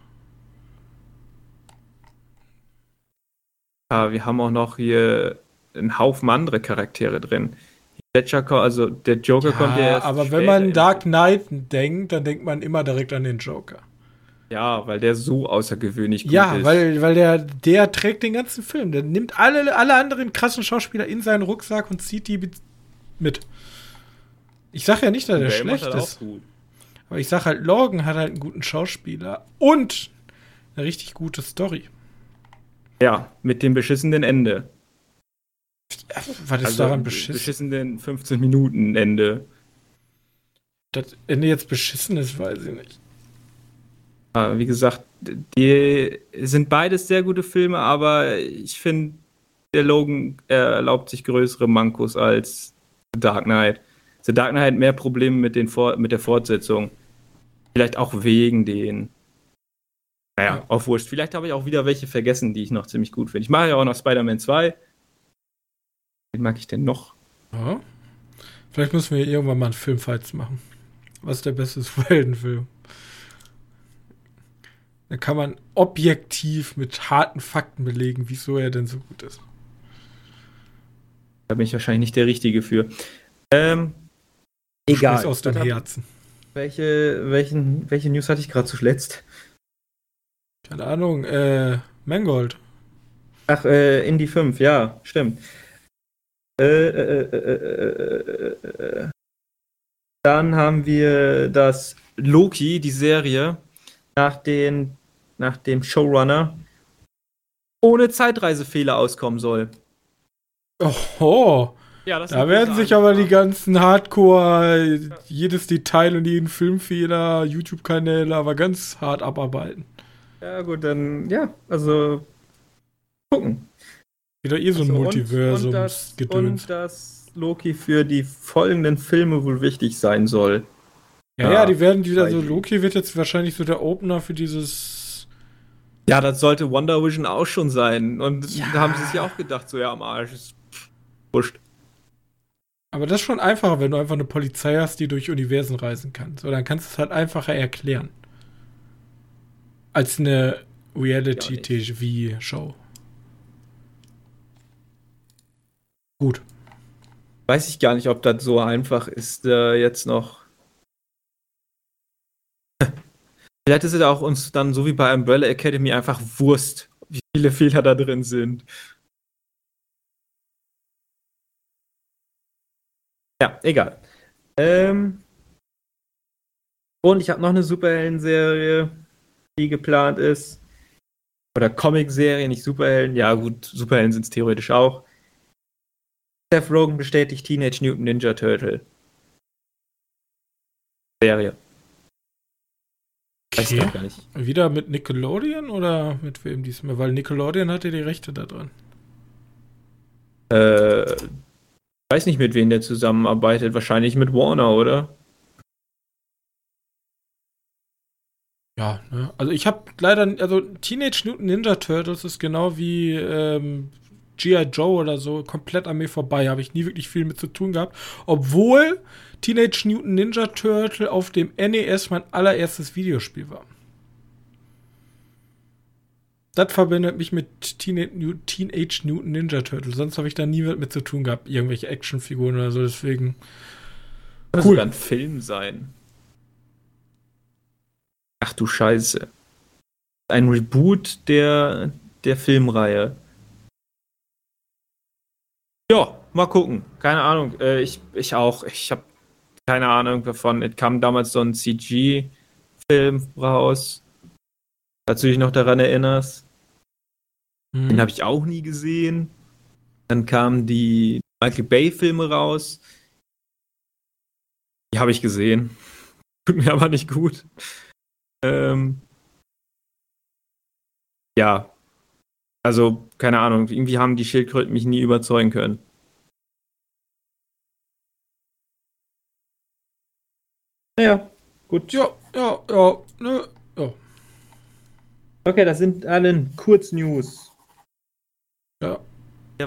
Speaker 2: Ja, wir haben auch noch hier einen Haufen andere Charaktere drin. Ledger, also der Joker ja, kommt ja erst
Speaker 1: Aber wenn man Dark Knight denkt, dann denkt man immer direkt an den Joker.
Speaker 2: Ja, weil der so außergewöhnlich
Speaker 1: gut ja, ist. Ja, weil, weil der, der trägt den ganzen Film. Der nimmt alle, alle anderen krassen Schauspieler in seinen Rucksack und zieht die mit. Ich sag ja nicht, dass er schlecht halt ist. Aber ich sag halt, Logan hat halt einen guten Schauspieler und eine richtig gute Story.
Speaker 2: Ja, mit dem beschissenen Ende.
Speaker 1: Was ist also daran beschissen?
Speaker 2: Beschissenen 15 Minuten Ende.
Speaker 1: Das Ende jetzt beschissen ist, weiß ich nicht.
Speaker 2: Wie gesagt, die sind beides sehr gute Filme, aber ich finde, der Logan erlaubt sich größere Mankos als The Dark Knight. The Dark Knight hat mehr Probleme mit, den mit der Fortsetzung. Vielleicht auch wegen den naja, ja. auf Wurscht. Vielleicht habe ich auch wieder welche vergessen, die ich noch ziemlich gut finde. Ich mache ja auch noch Spider-Man 2. Wen mag ich denn noch?
Speaker 1: Ja. Vielleicht müssen wir irgendwann mal einen Filmfights machen. Was ist der beste <laughs> Superheldenfilm? Da kann man objektiv mit harten Fakten belegen, wieso er denn so gut ist.
Speaker 2: Da bin ich wahrscheinlich nicht der Richtige für. Ähm, egal.
Speaker 1: aus dem Herzen.
Speaker 2: Welche, welchen, welche News hatte ich gerade zuletzt?
Speaker 1: Keine Ahnung, äh, Mangold.
Speaker 2: Ach, äh, Indie 5, ja, stimmt. Äh, äh, dann haben wir das Loki, die Serie, nach, den, nach dem Showrunner ohne Zeitreisefehler auskommen soll.
Speaker 1: Oho. Ja, da werden sich aber die ganzen Hardcore, jedes Detail und jeden Filmfehler, YouTube-Kanäle aber ganz hart abarbeiten.
Speaker 2: Ja, gut, dann, ja, also gucken.
Speaker 1: Wieder eh so ein also, Multiversum.
Speaker 2: Und, das, und dass Loki für die folgenden Filme wohl wichtig sein soll.
Speaker 1: Ja, ja, ja die werden wieder so, Loki wird jetzt wahrscheinlich so der Opener für dieses.
Speaker 2: Ja, das sollte Wonder Vision auch schon sein. Und ja. da haben sie sich ja auch gedacht, so ja, am Arsch ist wurscht.
Speaker 1: Aber das ist schon einfacher, wenn du einfach eine Polizei hast, die durch Universen reisen kann. So, dann kannst du es halt einfacher erklären. Als eine Reality-TV-Show. Gut.
Speaker 2: Weiß ich gar nicht, ob das so einfach ist, äh, jetzt noch. <laughs> Vielleicht ist es auch uns dann so wie bei Umbrella Academy einfach Wurst, wie viele Fehler da drin sind. Ja, egal. Ähm und ich habe noch eine Superhelden-Serie die geplant ist. Oder Comic-Serie, nicht Superhelden. Ja, gut, Superhelden sind es theoretisch auch. Seth Rogen bestätigt Teenage Mutant Ninja Turtle. Serie. weiß ich gar nicht.
Speaker 1: Wieder mit Nickelodeon oder mit wem diesmal? Weil Nickelodeon hatte die Rechte da dran.
Speaker 2: Äh, weiß nicht, mit wem der zusammenarbeitet. Wahrscheinlich mit Warner, oder?
Speaker 1: Ja, ne? also ich habe leider, also Teenage Mutant Ninja Turtles ist genau wie ähm, G.I. Joe oder so komplett an mir vorbei. Habe ich nie wirklich viel mit zu tun gehabt. Obwohl Teenage Mutant Ninja Turtle auf dem NES mein allererstes Videospiel war. Das verbindet mich mit Teenage, Mutant Ninja Turtle. Sonst habe ich da nie mit zu tun gehabt. Irgendwelche Actionfiguren oder so. Deswegen.
Speaker 2: Das cool. sogar ein Film sein. Ach du Scheiße. Ein Reboot der, der Filmreihe. Ja, mal gucken. Keine Ahnung. Äh, ich, ich auch. Ich habe keine Ahnung davon. Es kam damals so ein CG-Film raus. Falls du dich noch daran erinnerst. Hm. Den habe ich auch nie gesehen. Dann kamen die Michael Bay-Filme raus. Die habe ich gesehen. <laughs> Tut mir aber nicht gut. Ähm, ja. Also, keine Ahnung. Irgendwie haben die Schildkröten mich nie überzeugen können.
Speaker 1: Naja, gut. Ja, ja, ja, ne, ja.
Speaker 2: Okay, das sind alle Kurznews.
Speaker 1: Ja.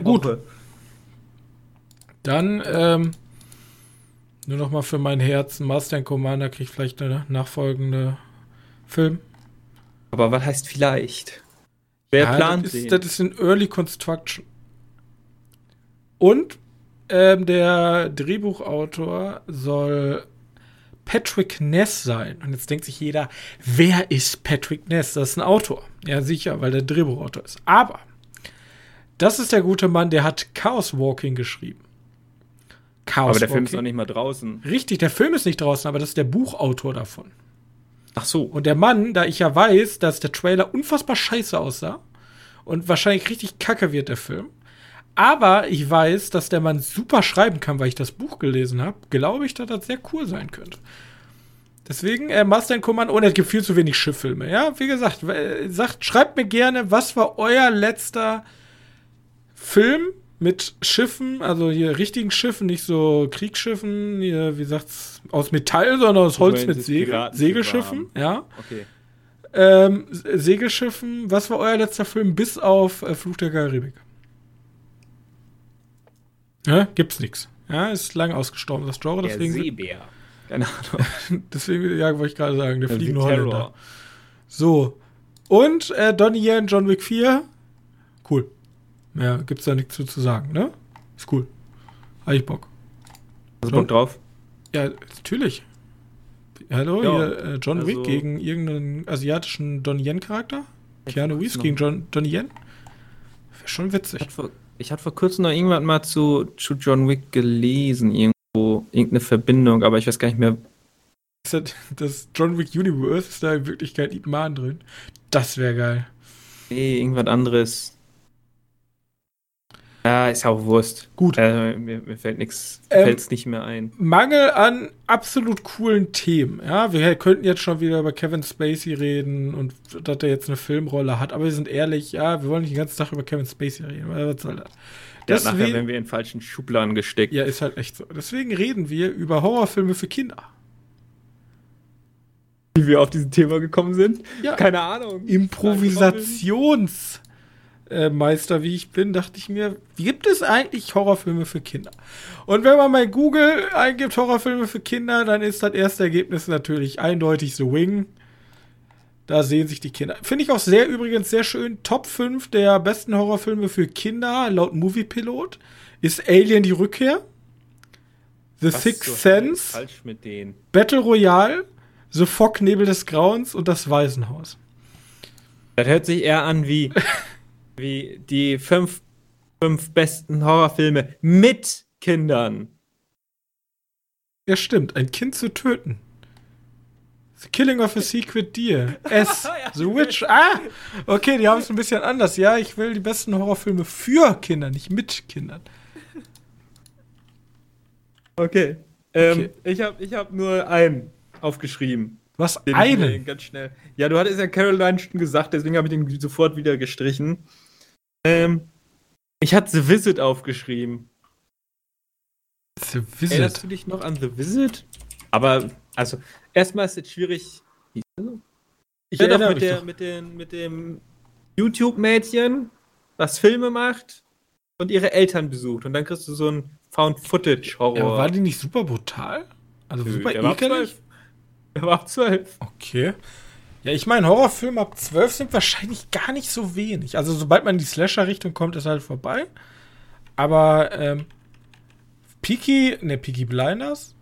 Speaker 1: Gut. Dann, ähm, nur noch mal für mein Herzen, Master Commander kriegt vielleicht eine nachfolgende Film.
Speaker 2: Aber was heißt vielleicht? Wer ja, plant
Speaker 1: das ist, das ist in Early Construction. Und ähm, der Drehbuchautor soll Patrick Ness sein. Und jetzt denkt sich jeder, wer ist Patrick Ness? Das ist ein Autor. Ja, sicher, weil der Drehbuchautor ist. Aber das ist der gute Mann, der hat Chaos Walking geschrieben.
Speaker 2: Chaos aber der Walking. Film ist noch nicht mal draußen.
Speaker 1: Richtig, der Film ist nicht draußen, aber das ist der Buchautor davon.
Speaker 2: Ach so.
Speaker 1: Und der Mann, da ich ja weiß, dass der Trailer unfassbar scheiße aussah und wahrscheinlich richtig kacke wird, der Film, aber ich weiß, dass der Mann super schreiben kann, weil ich das Buch gelesen habe. Glaube ich, dass das sehr cool sein könnte. Deswegen, äh, Master Command, und es gibt viel zu wenig Schifffilme. Ja, wie gesagt, sagt, schreibt mir gerne, was war euer letzter Film mit Schiffen, also hier richtigen Schiffen, nicht so Kriegsschiffen, hier, wie sagt's, aus Metall, sondern aus Holz mit Segel, Segelschiffen, ja. Okay. Ähm, Segelschiffen, was war euer letzter Film bis auf äh, Fluch der Karibik? Ja, gibt's nichts. Ja, ist lang ausgestorben, das Genre.
Speaker 2: Der deswegen, Seebär.
Speaker 1: Keine Ahnung. <laughs> deswegen, ja, wollte ich gerade sagen, der fliegende Holländer. So. Und äh, Donnie Yen, John Wick 4. Cool. Mehr gibt's da nichts zu, zu sagen, ne? Ist cool. Habe ich Bock.
Speaker 2: Hast du Bock drauf?
Speaker 1: Ja, natürlich. Hallo, ja, hier äh, John also, Wick gegen irgendeinen asiatischen Donnie Yen-Charakter? Keanu Reeves gegen John, Donnie Yen? Wäre schon witzig.
Speaker 2: Hat vor, ich hatte vor kurzem noch irgendwann mal zu, zu John Wick gelesen, irgendwo, irgendeine Verbindung, aber ich weiß gar nicht mehr.
Speaker 1: Das John Wick Universe ist da in Wirklichkeit Ip Man drin. Das wäre geil.
Speaker 2: Nee, irgendwas anderes. Ja, ist auch Wurst.
Speaker 1: Gut.
Speaker 2: Äh, mir, mir, fällt nichts, ähm, fällt's nicht mehr ein.
Speaker 1: Mangel an absolut coolen Themen. Ja, wir könnten jetzt schon wieder über Kevin Spacey reden und dass er jetzt eine Filmrolle hat, aber wir sind ehrlich, ja, wir wollen nicht den ganzen Tag über Kevin Spacey reden. Was soll das?
Speaker 2: Ja, nachher werden wir in falschen Schubladen gesteckt.
Speaker 1: Ja, ist halt echt so. Deswegen reden wir über Horrorfilme für Kinder.
Speaker 2: Wie wir auf dieses Thema gekommen sind?
Speaker 1: Ja. Keine Ahnung. Improvisations. Äh, Meister, wie ich bin, dachte ich mir, gibt es eigentlich Horrorfilme für Kinder? Und wenn man bei Google eingibt Horrorfilme für Kinder, dann ist das erste Ergebnis natürlich eindeutig The Wing. Da sehen sich die Kinder. Finde ich auch sehr übrigens sehr schön. Top 5 der besten Horrorfilme für Kinder laut Movie Pilot ist Alien die Rückkehr, The Was Sixth Sense? Battle Royale, The Fog Nebel des Grauens und das Waisenhaus.
Speaker 2: Das hört sich eher an wie <laughs> wie die fünf, fünf besten Horrorfilme mit Kindern.
Speaker 1: Ja, stimmt. Ein Kind zu töten. The Killing of a Secret Deer. S. <laughs> The Witch. Ah! Okay, die haben es ein bisschen anders. Ja, ich will die besten Horrorfilme für Kinder, nicht mit Kindern.
Speaker 2: Okay. Ähm, okay. Ich habe ich hab nur einen aufgeschrieben.
Speaker 1: Was
Speaker 2: Den
Speaker 1: einen?
Speaker 2: Ganz schnell. Ja, du hattest ja Caroline schon gesagt, deswegen habe ich den sofort wieder gestrichen. Ähm, ich hatte The Visit aufgeschrieben.
Speaker 1: The
Speaker 2: Erinnerst
Speaker 1: Visit.
Speaker 2: du dich noch an The Visit? Aber, also, erstmal ist es schwierig.
Speaker 1: Ich
Speaker 2: Ja, doch,
Speaker 1: erinnere
Speaker 2: mit, der, mit, den, mit dem YouTube-Mädchen, das Filme macht und ihre Eltern besucht. Und dann kriegst du so einen Found-Footage-Horror.
Speaker 1: Ja, war die nicht super brutal? Also
Speaker 2: Nö,
Speaker 1: super
Speaker 2: der war
Speaker 1: ekelig?
Speaker 2: zwölf. Der war ab zwölf.
Speaker 1: Okay. Ja, ich meine, Horrorfilme ab 12 sind wahrscheinlich gar nicht so wenig. Also, sobald man in die Slasher-Richtung kommt, ist halt vorbei. Aber, ähm, Peaky, ne, Peaky Blinders?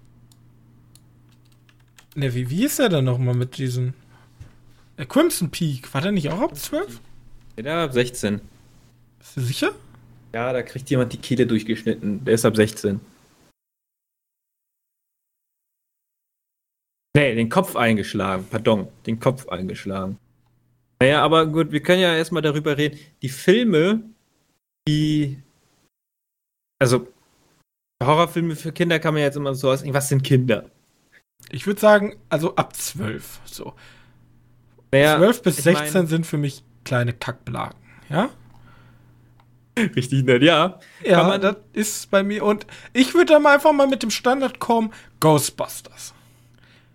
Speaker 1: Ne, wie, wie ist er denn nochmal mit diesen. Äh, Crimson Peak, war der nicht auch ab 12?
Speaker 2: Ja, der war ab 16.
Speaker 1: Bist du sicher?
Speaker 2: Ja, da kriegt jemand die Kehle durchgeschnitten. Der ist ab 16. Nee, den Kopf eingeschlagen. Pardon, den Kopf eingeschlagen. Naja, aber gut, wir können ja erstmal darüber reden. Die Filme, die. Also, Horrorfilme für Kinder kann man jetzt immer so aussehen. Was sind Kinder?
Speaker 1: Ich würde sagen, also ab 12. So.
Speaker 2: Naja,
Speaker 1: 12 bis
Speaker 2: ich
Speaker 1: 16
Speaker 2: mein-
Speaker 1: sind für mich kleine Kackblagen. Ja?
Speaker 2: Richtig nett, ja.
Speaker 1: Ja,
Speaker 2: man-
Speaker 1: das ist bei mir. Und ich würde da mal einfach mal mit dem Standard kommen: Ghostbusters.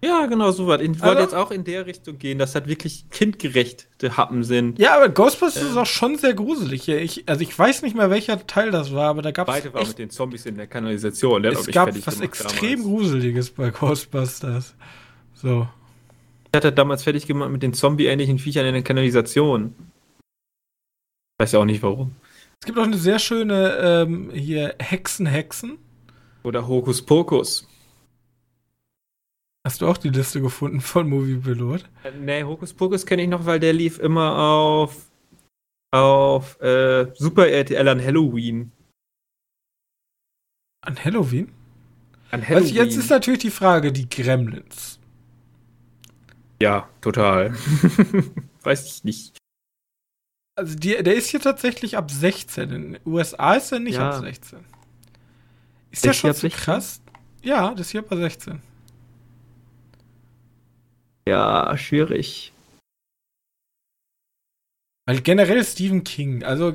Speaker 2: Ja, genau so was. Ich wollte
Speaker 1: Also-
Speaker 2: jetzt auch in der Richtung gehen, dass das wirklich kindgerechte Happen sind.
Speaker 1: Ja, aber Ghostbusters
Speaker 2: Ähm.
Speaker 1: ist auch schon sehr gruselig. Ja, Ich, also ich weiß nicht mehr, welcher Teil das war, aber da gab es
Speaker 2: Beide war
Speaker 1: echt,
Speaker 2: mit den Zombies in der Kanalisation. Der hat
Speaker 1: es gab was extrem
Speaker 2: damals.
Speaker 1: Gruseliges bei Ghostbusters. So.
Speaker 2: Der hat er damals fertig gemacht mit den Zombie-ähnlichen Viechern in der Kanalisation. Weiß ja auch nicht warum.
Speaker 1: Es gibt auch eine sehr schöne ähm, hier Hexen, Hexen.
Speaker 2: Oder Hokus Pokus.
Speaker 1: Hast du auch die Liste gefunden von Movie Pilot?
Speaker 2: Nee, Hokus Pokus kenne ich noch, weil der lief immer auf auf äh, Super RTL an Halloween.
Speaker 1: An Halloween?
Speaker 2: An
Speaker 1: Also jetzt ist natürlich die Frage, die Gremlins.
Speaker 2: ja, total. <laughs> Weiß ich nicht.
Speaker 1: Also die, der ist hier tatsächlich ab 16. In den USA ist er nicht
Speaker 2: Ja.
Speaker 1: ab 16. Ist der
Speaker 2: Ist
Speaker 1: schon
Speaker 2: 16?
Speaker 1: krass? Ja, das ist hier ab 16.
Speaker 2: Ja, schwierig.
Speaker 1: Weil generell Stephen King, also,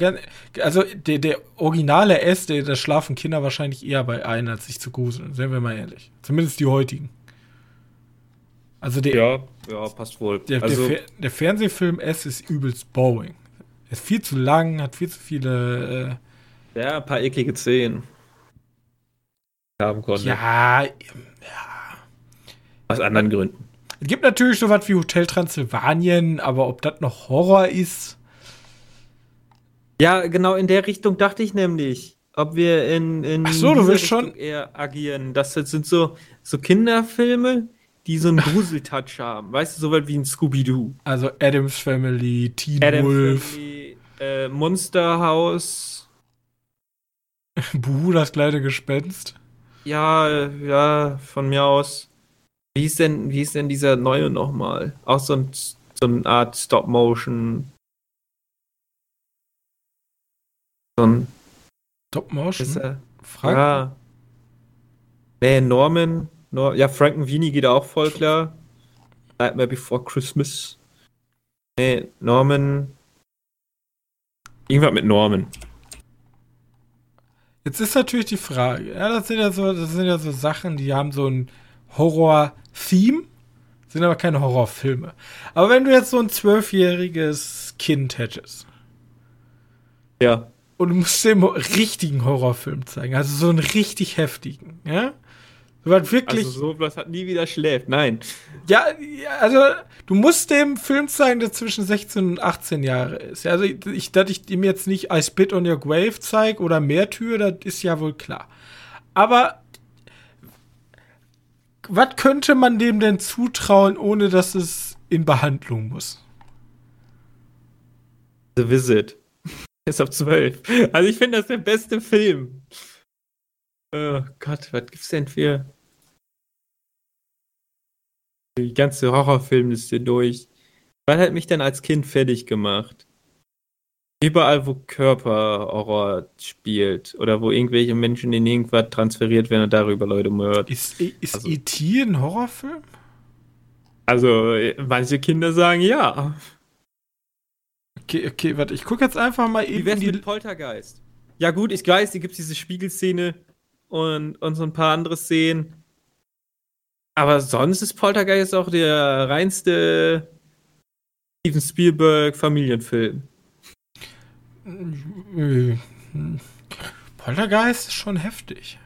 Speaker 1: also der, der originale S, der, da schlafen Kinder wahrscheinlich eher bei ein, als sich zu gruseln. Seien wir mal ehrlich. Zumindest die heutigen. Also der,
Speaker 2: Ja, ja, passt wohl.
Speaker 1: der,
Speaker 2: also,
Speaker 1: der, Fer der Fernsehfilm S ist übelst boring. Er ist viel zu lang, hat viel zu viele.
Speaker 2: ja, ein paar eklige Szenen. Haben
Speaker 1: Äh,
Speaker 2: konnte.
Speaker 1: ja,
Speaker 2: Aus anderen Gründen.
Speaker 1: Es gibt natürlich sowas wie Hotel Transsilvanien, aber ob das noch Horror ist.
Speaker 2: Ja, genau in der Richtung dachte ich nämlich. Ob wir in, in
Speaker 1: Ach so, du willst schon-
Speaker 2: Richtung eher agieren. Das sind so, so Kinderfilme, die so einen <laughs> Gruseltouch haben. Weißt du, so weit wie ein Scooby-Doo.
Speaker 1: Also Adams Family, Teen
Speaker 2: Adam
Speaker 1: Wolf,
Speaker 2: Family, äh, Monster House. <laughs>
Speaker 1: Buhu, das kleine Gespenst.
Speaker 2: Ja, ja, von mir aus. Wie ist denn, wie ist denn dieser neue nochmal? Auch so, ein, so eine Art Stop-Motion. So ein.
Speaker 1: Top Motion.
Speaker 2: Ist, er-
Speaker 1: Frank?
Speaker 2: Ja. Nee, Norman. Nor ja, Frankenweenie geht auch voll klar. Nightmare Before Christmas. Nee, Norman. Irgendwas mit Norman.
Speaker 1: Jetzt ist natürlich die Frage, ja, das sind ja so, das sind ja so Sachen, die haben so ein Horror-Theme, sind aber keine Horrorfilme. Aber wenn du jetzt so ein zwölfjähriges Kind hättest
Speaker 2: Ja.
Speaker 1: und du musst dem richtigen Horrorfilm zeigen, also so einen richtig heftigen, ja? So was wirklich,
Speaker 2: Also so was hat nie wieder schläft. Nein.
Speaker 1: ja, ja, also du musst dem Film zeigen, der zwischen 16 und 18 Jahre ist. Also ich, dass ich ihm jetzt nicht I Spit on Your Grave zeige oder Mehrtür, das ist ja wohl klar. Aber was könnte man dem denn zutrauen, ohne dass es in Behandlung muss?
Speaker 2: The Visit. <laughs> Ist auf 12. Also ich finde das der beste Film. Oh Gott, was gibt's denn für. Die ganze Horrorfilmliste durch. Was hat mich denn als Kind fertig gemacht? Überall, wo Körperhorror spielt oder wo irgendwelche Menschen in irgendwas transferiert werden und darüber Leute mördet.
Speaker 1: Ist, ist
Speaker 2: Also-
Speaker 1: E.T. ein Horrorfilm?
Speaker 2: Also, manche Kinder sagen ja.
Speaker 1: Okay, okay, warte, ich gucke jetzt einfach mal eben.
Speaker 2: Wie wär's mit Poltergeist? Ja, gut, ich weiß, hier gibt es diese Spiegelszene und, und so ein paar andere Szenen. Aber sonst ist Poltergeist auch der reinste Steven Spielberg Familienfilm.
Speaker 1: Poltergeist ist schon heftig.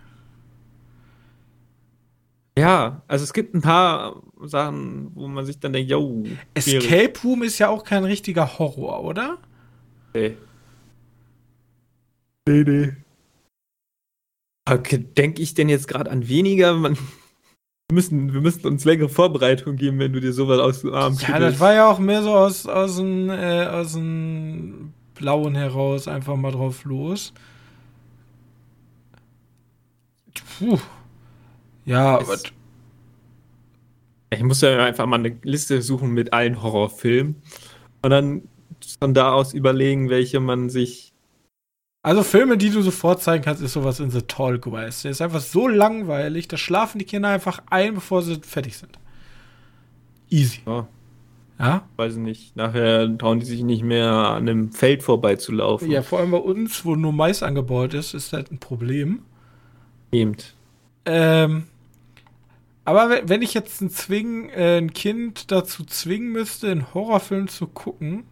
Speaker 2: Ja, also es gibt ein paar Sachen, wo man sich dann denkt, yo.
Speaker 1: Escape Room ist ja auch kein richtiger Horror, oder?
Speaker 2: Nee. Nee, nee. Okay, denke ich denn jetzt gerade an weniger? Man, wir, müssen, wir müssen uns längere Vorbereitung geben, wenn du dir sowas aus dem Arm
Speaker 1: Ja, das war ja auch mehr so aus, aus, dem, äh, aus dem Blauen heraus einfach mal drauf los. Puh. Ja, aber.
Speaker 2: Ich muss ja einfach mal eine Liste suchen mit allen Horrorfilmen und dann von da aus überlegen, welche man sich.
Speaker 1: Also Filme, die du sofort zeigen kannst, ist sowas in The Tall Grace. Der ist einfach so langweilig, da schlafen die Kinder einfach ein, bevor sie fertig sind. Easy.
Speaker 2: Oh. Ja? Weiß ich nicht. Nachher trauen die sich nicht mehr an einem Feld vorbeizulaufen.
Speaker 1: Ja, vor allem bei uns, wo nur Mais angebaut ist, ist das ein Problem.
Speaker 2: Eben.
Speaker 1: Ähm, aber wenn ich jetzt ein, Zwing, äh, ein Kind dazu zwingen müsste, einen Horrorfilm zu gucken,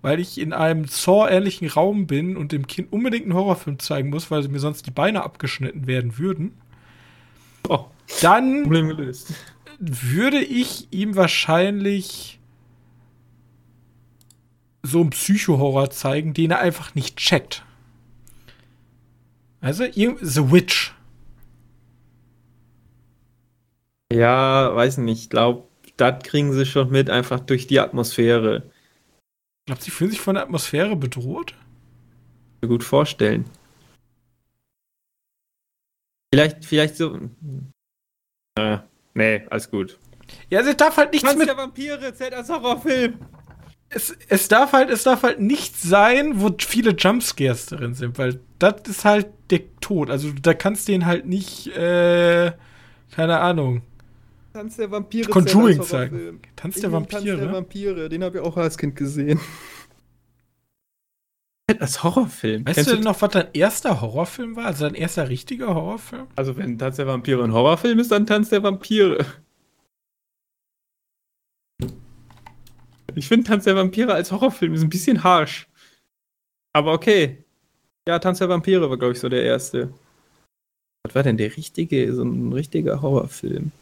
Speaker 1: weil ich in einem Saw-ähnlichen Raum bin und dem Kind unbedingt einen Horrorfilm zeigen muss, weil mir sonst die Beine abgeschnitten werden würden, oh, dann würde ich ihm wahrscheinlich so einen Psycho-Horror zeigen, den er einfach nicht checkt. Also, The Witch
Speaker 2: Ja, weiß nicht. Ich glaube, das kriegen sie schon mit, einfach durch die Atmosphäre.
Speaker 1: Glaubt, sie fühlen sich von der Atmosphäre bedroht?
Speaker 2: Mir gut vorstellen. Vielleicht, vielleicht so. Äh, nee, alles gut.
Speaker 1: Ja, es darf halt nichts
Speaker 2: Tanz mit. der Vampire zählt als Horrorfilm.
Speaker 1: Es, es, darf halt, es darf halt nichts sein, wo viele Jumpscares drin sind, weil das ist halt der Tod. Also da kannst du den halt nicht, äh, keine Ahnung,
Speaker 2: Tanz der Vampire.
Speaker 1: Conjuring zeigen.
Speaker 2: Tanz der Vampire. Tanz der Vampire, den habe ich auch als Kind gesehen. Als Horrorfilm.
Speaker 1: Weißt Kennst du denn noch, was dein erster Horrorfilm war? Also dein erster richtiger Horrorfilm?
Speaker 2: Also wenn Tanz der Vampire ein Horrorfilm ist, dann Tanz der Vampire. Ich finde Tanz der Vampire als Horrorfilm ist ein bisschen harsh. Aber okay. Ja, Tanz der Vampire war, glaube ich, so der erste. Was war denn der richtige, so ein richtiger Horrorfilm?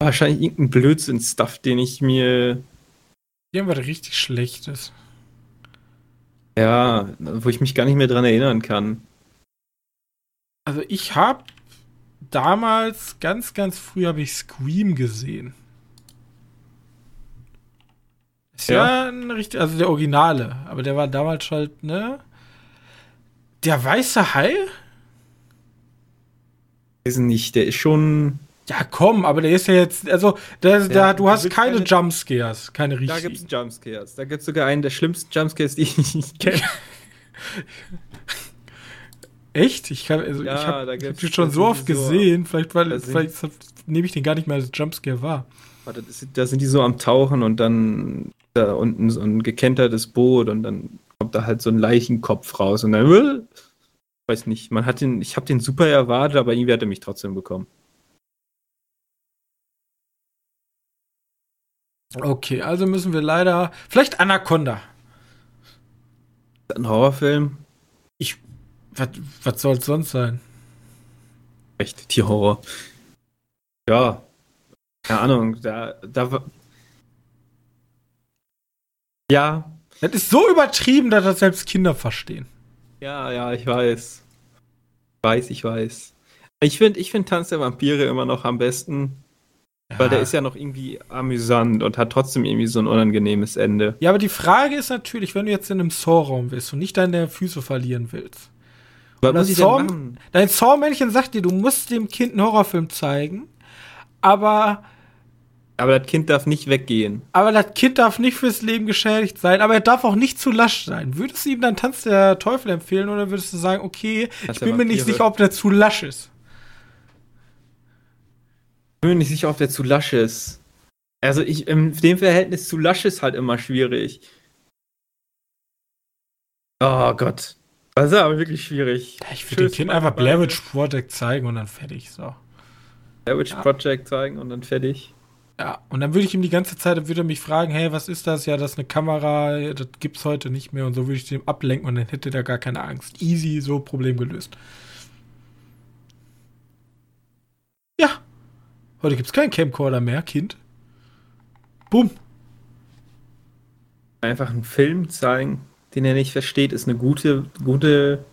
Speaker 2: Wahrscheinlich irgendein Blödsinn-Stuff, den ich mir.
Speaker 1: Irgendwas richtig Schlechtes.
Speaker 2: Ja, wo ich mich gar nicht mehr dran erinnern kann.
Speaker 1: Also ich habe damals, ganz, ganz früh habe ich Scream gesehen. Ist ja, ein richtig, also der Originale, aber der war damals halt, ne? Der weiße Hai?
Speaker 2: Ist nicht, der ist schon
Speaker 1: ja, komm, aber der ist ja jetzt, also, der, ja, da, du hast keine, keine Jumpscares, keine richtigen.
Speaker 2: Da gibt's Jumpscares. Da gibt's sogar einen der schlimmsten Jumpscares, die ich kenne.
Speaker 1: Echt? Ich, kann, also, ja, ich habe hab die schon so oft gesehen, so, vielleicht, weil, vielleicht nehme ich den gar nicht mehr als Jumpscare wahr.
Speaker 2: Da sind die so am Tauchen und dann da unten so ein gekentertes Boot und dann kommt da halt so ein Leichenkopf raus und dann, äh, weiß nicht, man hat den, ich habe den super erwartet, aber irgendwie hat er mich trotzdem bekommen.
Speaker 1: Okay, also müssen wir leider. Vielleicht Anaconda.
Speaker 2: Ein Horrorfilm?
Speaker 1: Ich. Was soll es sonst sein?
Speaker 2: Echt, Tierhorror. Ja. Keine Ahnung, da, da. Ja.
Speaker 1: Das ist so übertrieben, dass das selbst Kinder verstehen.
Speaker 2: Ja, ja, ich weiß. Ich weiß, ich weiß. Ich finde ich find Tanz der Vampire immer noch am besten. Ja. Weil der ist ja noch irgendwie amüsant und hat trotzdem irgendwie so ein unangenehmes Ende.
Speaker 1: Ja, aber die Frage ist natürlich, wenn du jetzt in einem Saw-Raum bist und nicht deine Füße verlieren willst. Was muss ich Saw, Dein Saw-Männchen sagt dir, du musst dem Kind einen Horrorfilm zeigen, aber.
Speaker 2: Aber das Kind darf nicht weggehen.
Speaker 1: Aber das Kind darf nicht fürs Leben geschädigt sein, aber er darf auch nicht zu lasch sein. Würdest du ihm dann Tanz der Teufel empfehlen oder würdest du sagen, okay, Tanz ich bin mir nicht sicher, ob der zu lasch ist?
Speaker 2: Ich bin mir nicht sicher, ob der zu lasch ist. Also ich, in dem Verhältnis zu lasch ist halt immer schwierig. Oh Gott. Das ist aber wirklich schwierig.
Speaker 1: Ich würde dem Kind einfach Blair Witch Project zeigen und dann fertig. So.
Speaker 2: Blair Witch ja. Project zeigen und dann fertig.
Speaker 1: Ja, und dann würde ich ihm die ganze Zeit, würde mich fragen, hey, was ist das? Ja, das ist eine Kamera, das gibt's heute nicht mehr und so würde ich dem ablenken und dann hätte der gar keine Angst. Easy, so Problem gelöst. Ja. Heute gibt's keinen Camcorder mehr, Kind. Bumm.
Speaker 2: Einfach einen Film zeigen, den er nicht versteht, ist eine gute, gute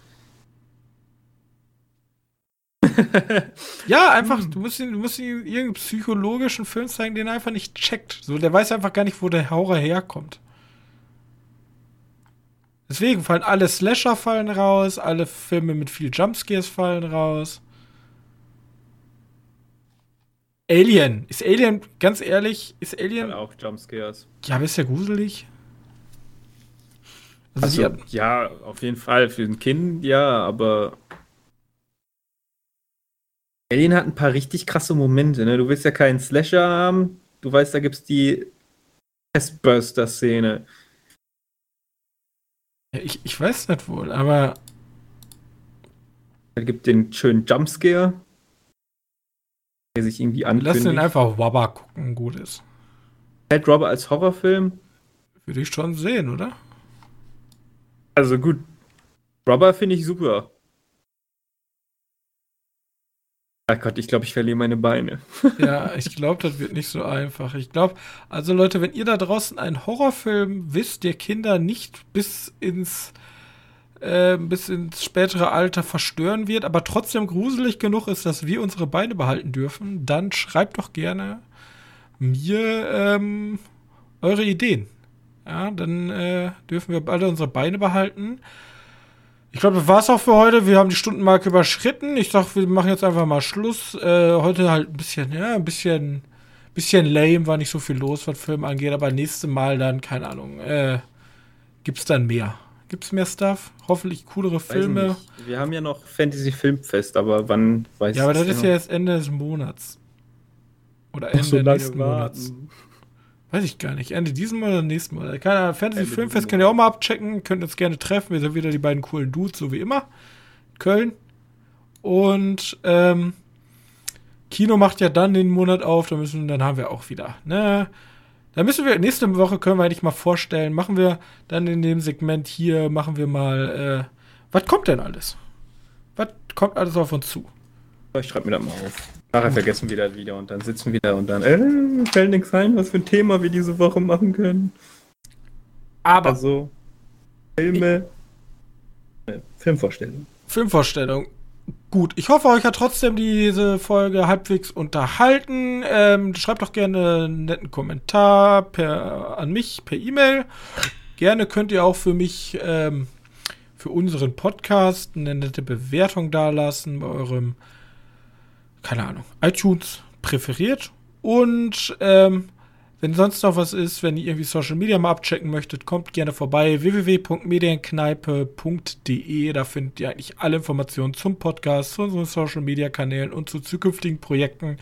Speaker 2: <laughs>
Speaker 1: ja, einfach, du musst ihn, du musst ihm irgendeinen psychologischen Film zeigen, den er einfach nicht checkt. So, der weiß einfach gar nicht, wo der Horror herkommt. Deswegen fallen alle Slasher fallen raus, alle Filme mit viel Jumpscares fallen raus. Alien. Ist Alien, ganz ehrlich, ist Alien.
Speaker 2: auch Jumpscares.
Speaker 1: Ja, aber ist ja gruselig.
Speaker 2: Also, also ja, auf jeden Fall. Für ein Kind, ja, aber Alien hat ein paar richtig krasse Momente, ne? Du willst ja keinen Slasher haben. Du weißt, da gibt's die Testburster-Szene.
Speaker 1: Ja, ich, ich weiß nicht wohl, aber.
Speaker 2: Er gibt den schönen Jumpscare, der sich irgendwie ankündigt.
Speaker 1: Lass den einfach Wabba gucken, gut ist.
Speaker 2: Hält Robber als Horrorfilm?
Speaker 1: Würde ich schon sehen, oder?
Speaker 2: Also gut. Robber finde ich super. Ach Gott, ich glaube, ich verliere meine Beine. <laughs>
Speaker 1: ja, ich glaube, das wird nicht so einfach. Ich glaube, also Leute, wenn ihr da draußen einen Horrorfilm wisst, der Kinder nicht bis ins äh, bis ins spätere Alter verstören wird, aber trotzdem gruselig genug ist, dass wir unsere Beine behalten dürfen, dann schreibt doch gerne mir ähm, eure Ideen. Ja, dann äh, dürfen wir beide unsere Beine behalten. Ich glaube, das war's auch für heute. Wir haben die Stundenmarke überschritten. Ich dachte, wir machen jetzt einfach mal Schluss. Äh, heute halt ein bisschen, ja, ein bisschen, bisschen lame, war nicht so viel los, was Film angeht, aber nächstes Mal dann, keine Ahnung, äh, gibt's dann mehr. Gibt's mehr Stuff? Hoffentlich coolere Filme.
Speaker 2: Wir haben ja noch Fantasy Filmfest, aber wann
Speaker 1: weiß ich Ja, aber das ist ja jetzt Ende des Monats. Oder Ende so nächsten Monats. Weiß ich gar nicht. Ende diesen Monat oder nächsten Monat. Keine Ahnung. Fantasy Ende Filmfest könnt ihr auch mal abchecken. Könnt uns gerne treffen. Wir sind wieder die beiden coolen Dudes, so wie immer. Köln. Und ähm, Kino macht ja dann den Monat auf. Dann, müssen, dann haben wir auch wieder. Ne? Dann müssen wir, nächste Woche können wir eigentlich mal vorstellen, machen wir dann in dem Segment hier, machen wir mal, äh, was kommt denn alles? Was kommt alles auf uns zu?
Speaker 2: Ich schreibe mir das mal auf. Nachher vergessen wir das wieder und dann sitzen wir da und dann, äh, fällt nichts ein, was für ein Thema wir diese Woche machen können.
Speaker 1: Aber.
Speaker 2: Also, Filme. Äh, Filmvorstellung.
Speaker 1: Filmvorstellung. Gut, ich hoffe, euch hat trotzdem diese Folge halbwegs unterhalten. Ähm, schreibt doch gerne einen netten Kommentar per, an mich per E-Mail. Gerne könnt ihr auch für mich, ähm, für unseren Podcast eine nette Bewertung dalassen bei eurem keine Ahnung, iTunes präferiert. Und ähm, wenn sonst noch was ist, wenn ihr irgendwie Social Media mal abchecken möchtet, kommt gerne vorbei. www.medienkneipe.de. Da findet ihr eigentlich alle Informationen zum Podcast, zu unseren Social Media Kanälen und zu zukünftigen Projekten.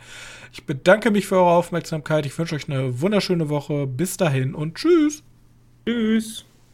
Speaker 1: Ich bedanke mich für eure Aufmerksamkeit. Ich wünsche euch eine wunderschöne Woche. Bis dahin und tschüss.
Speaker 2: Tschüss.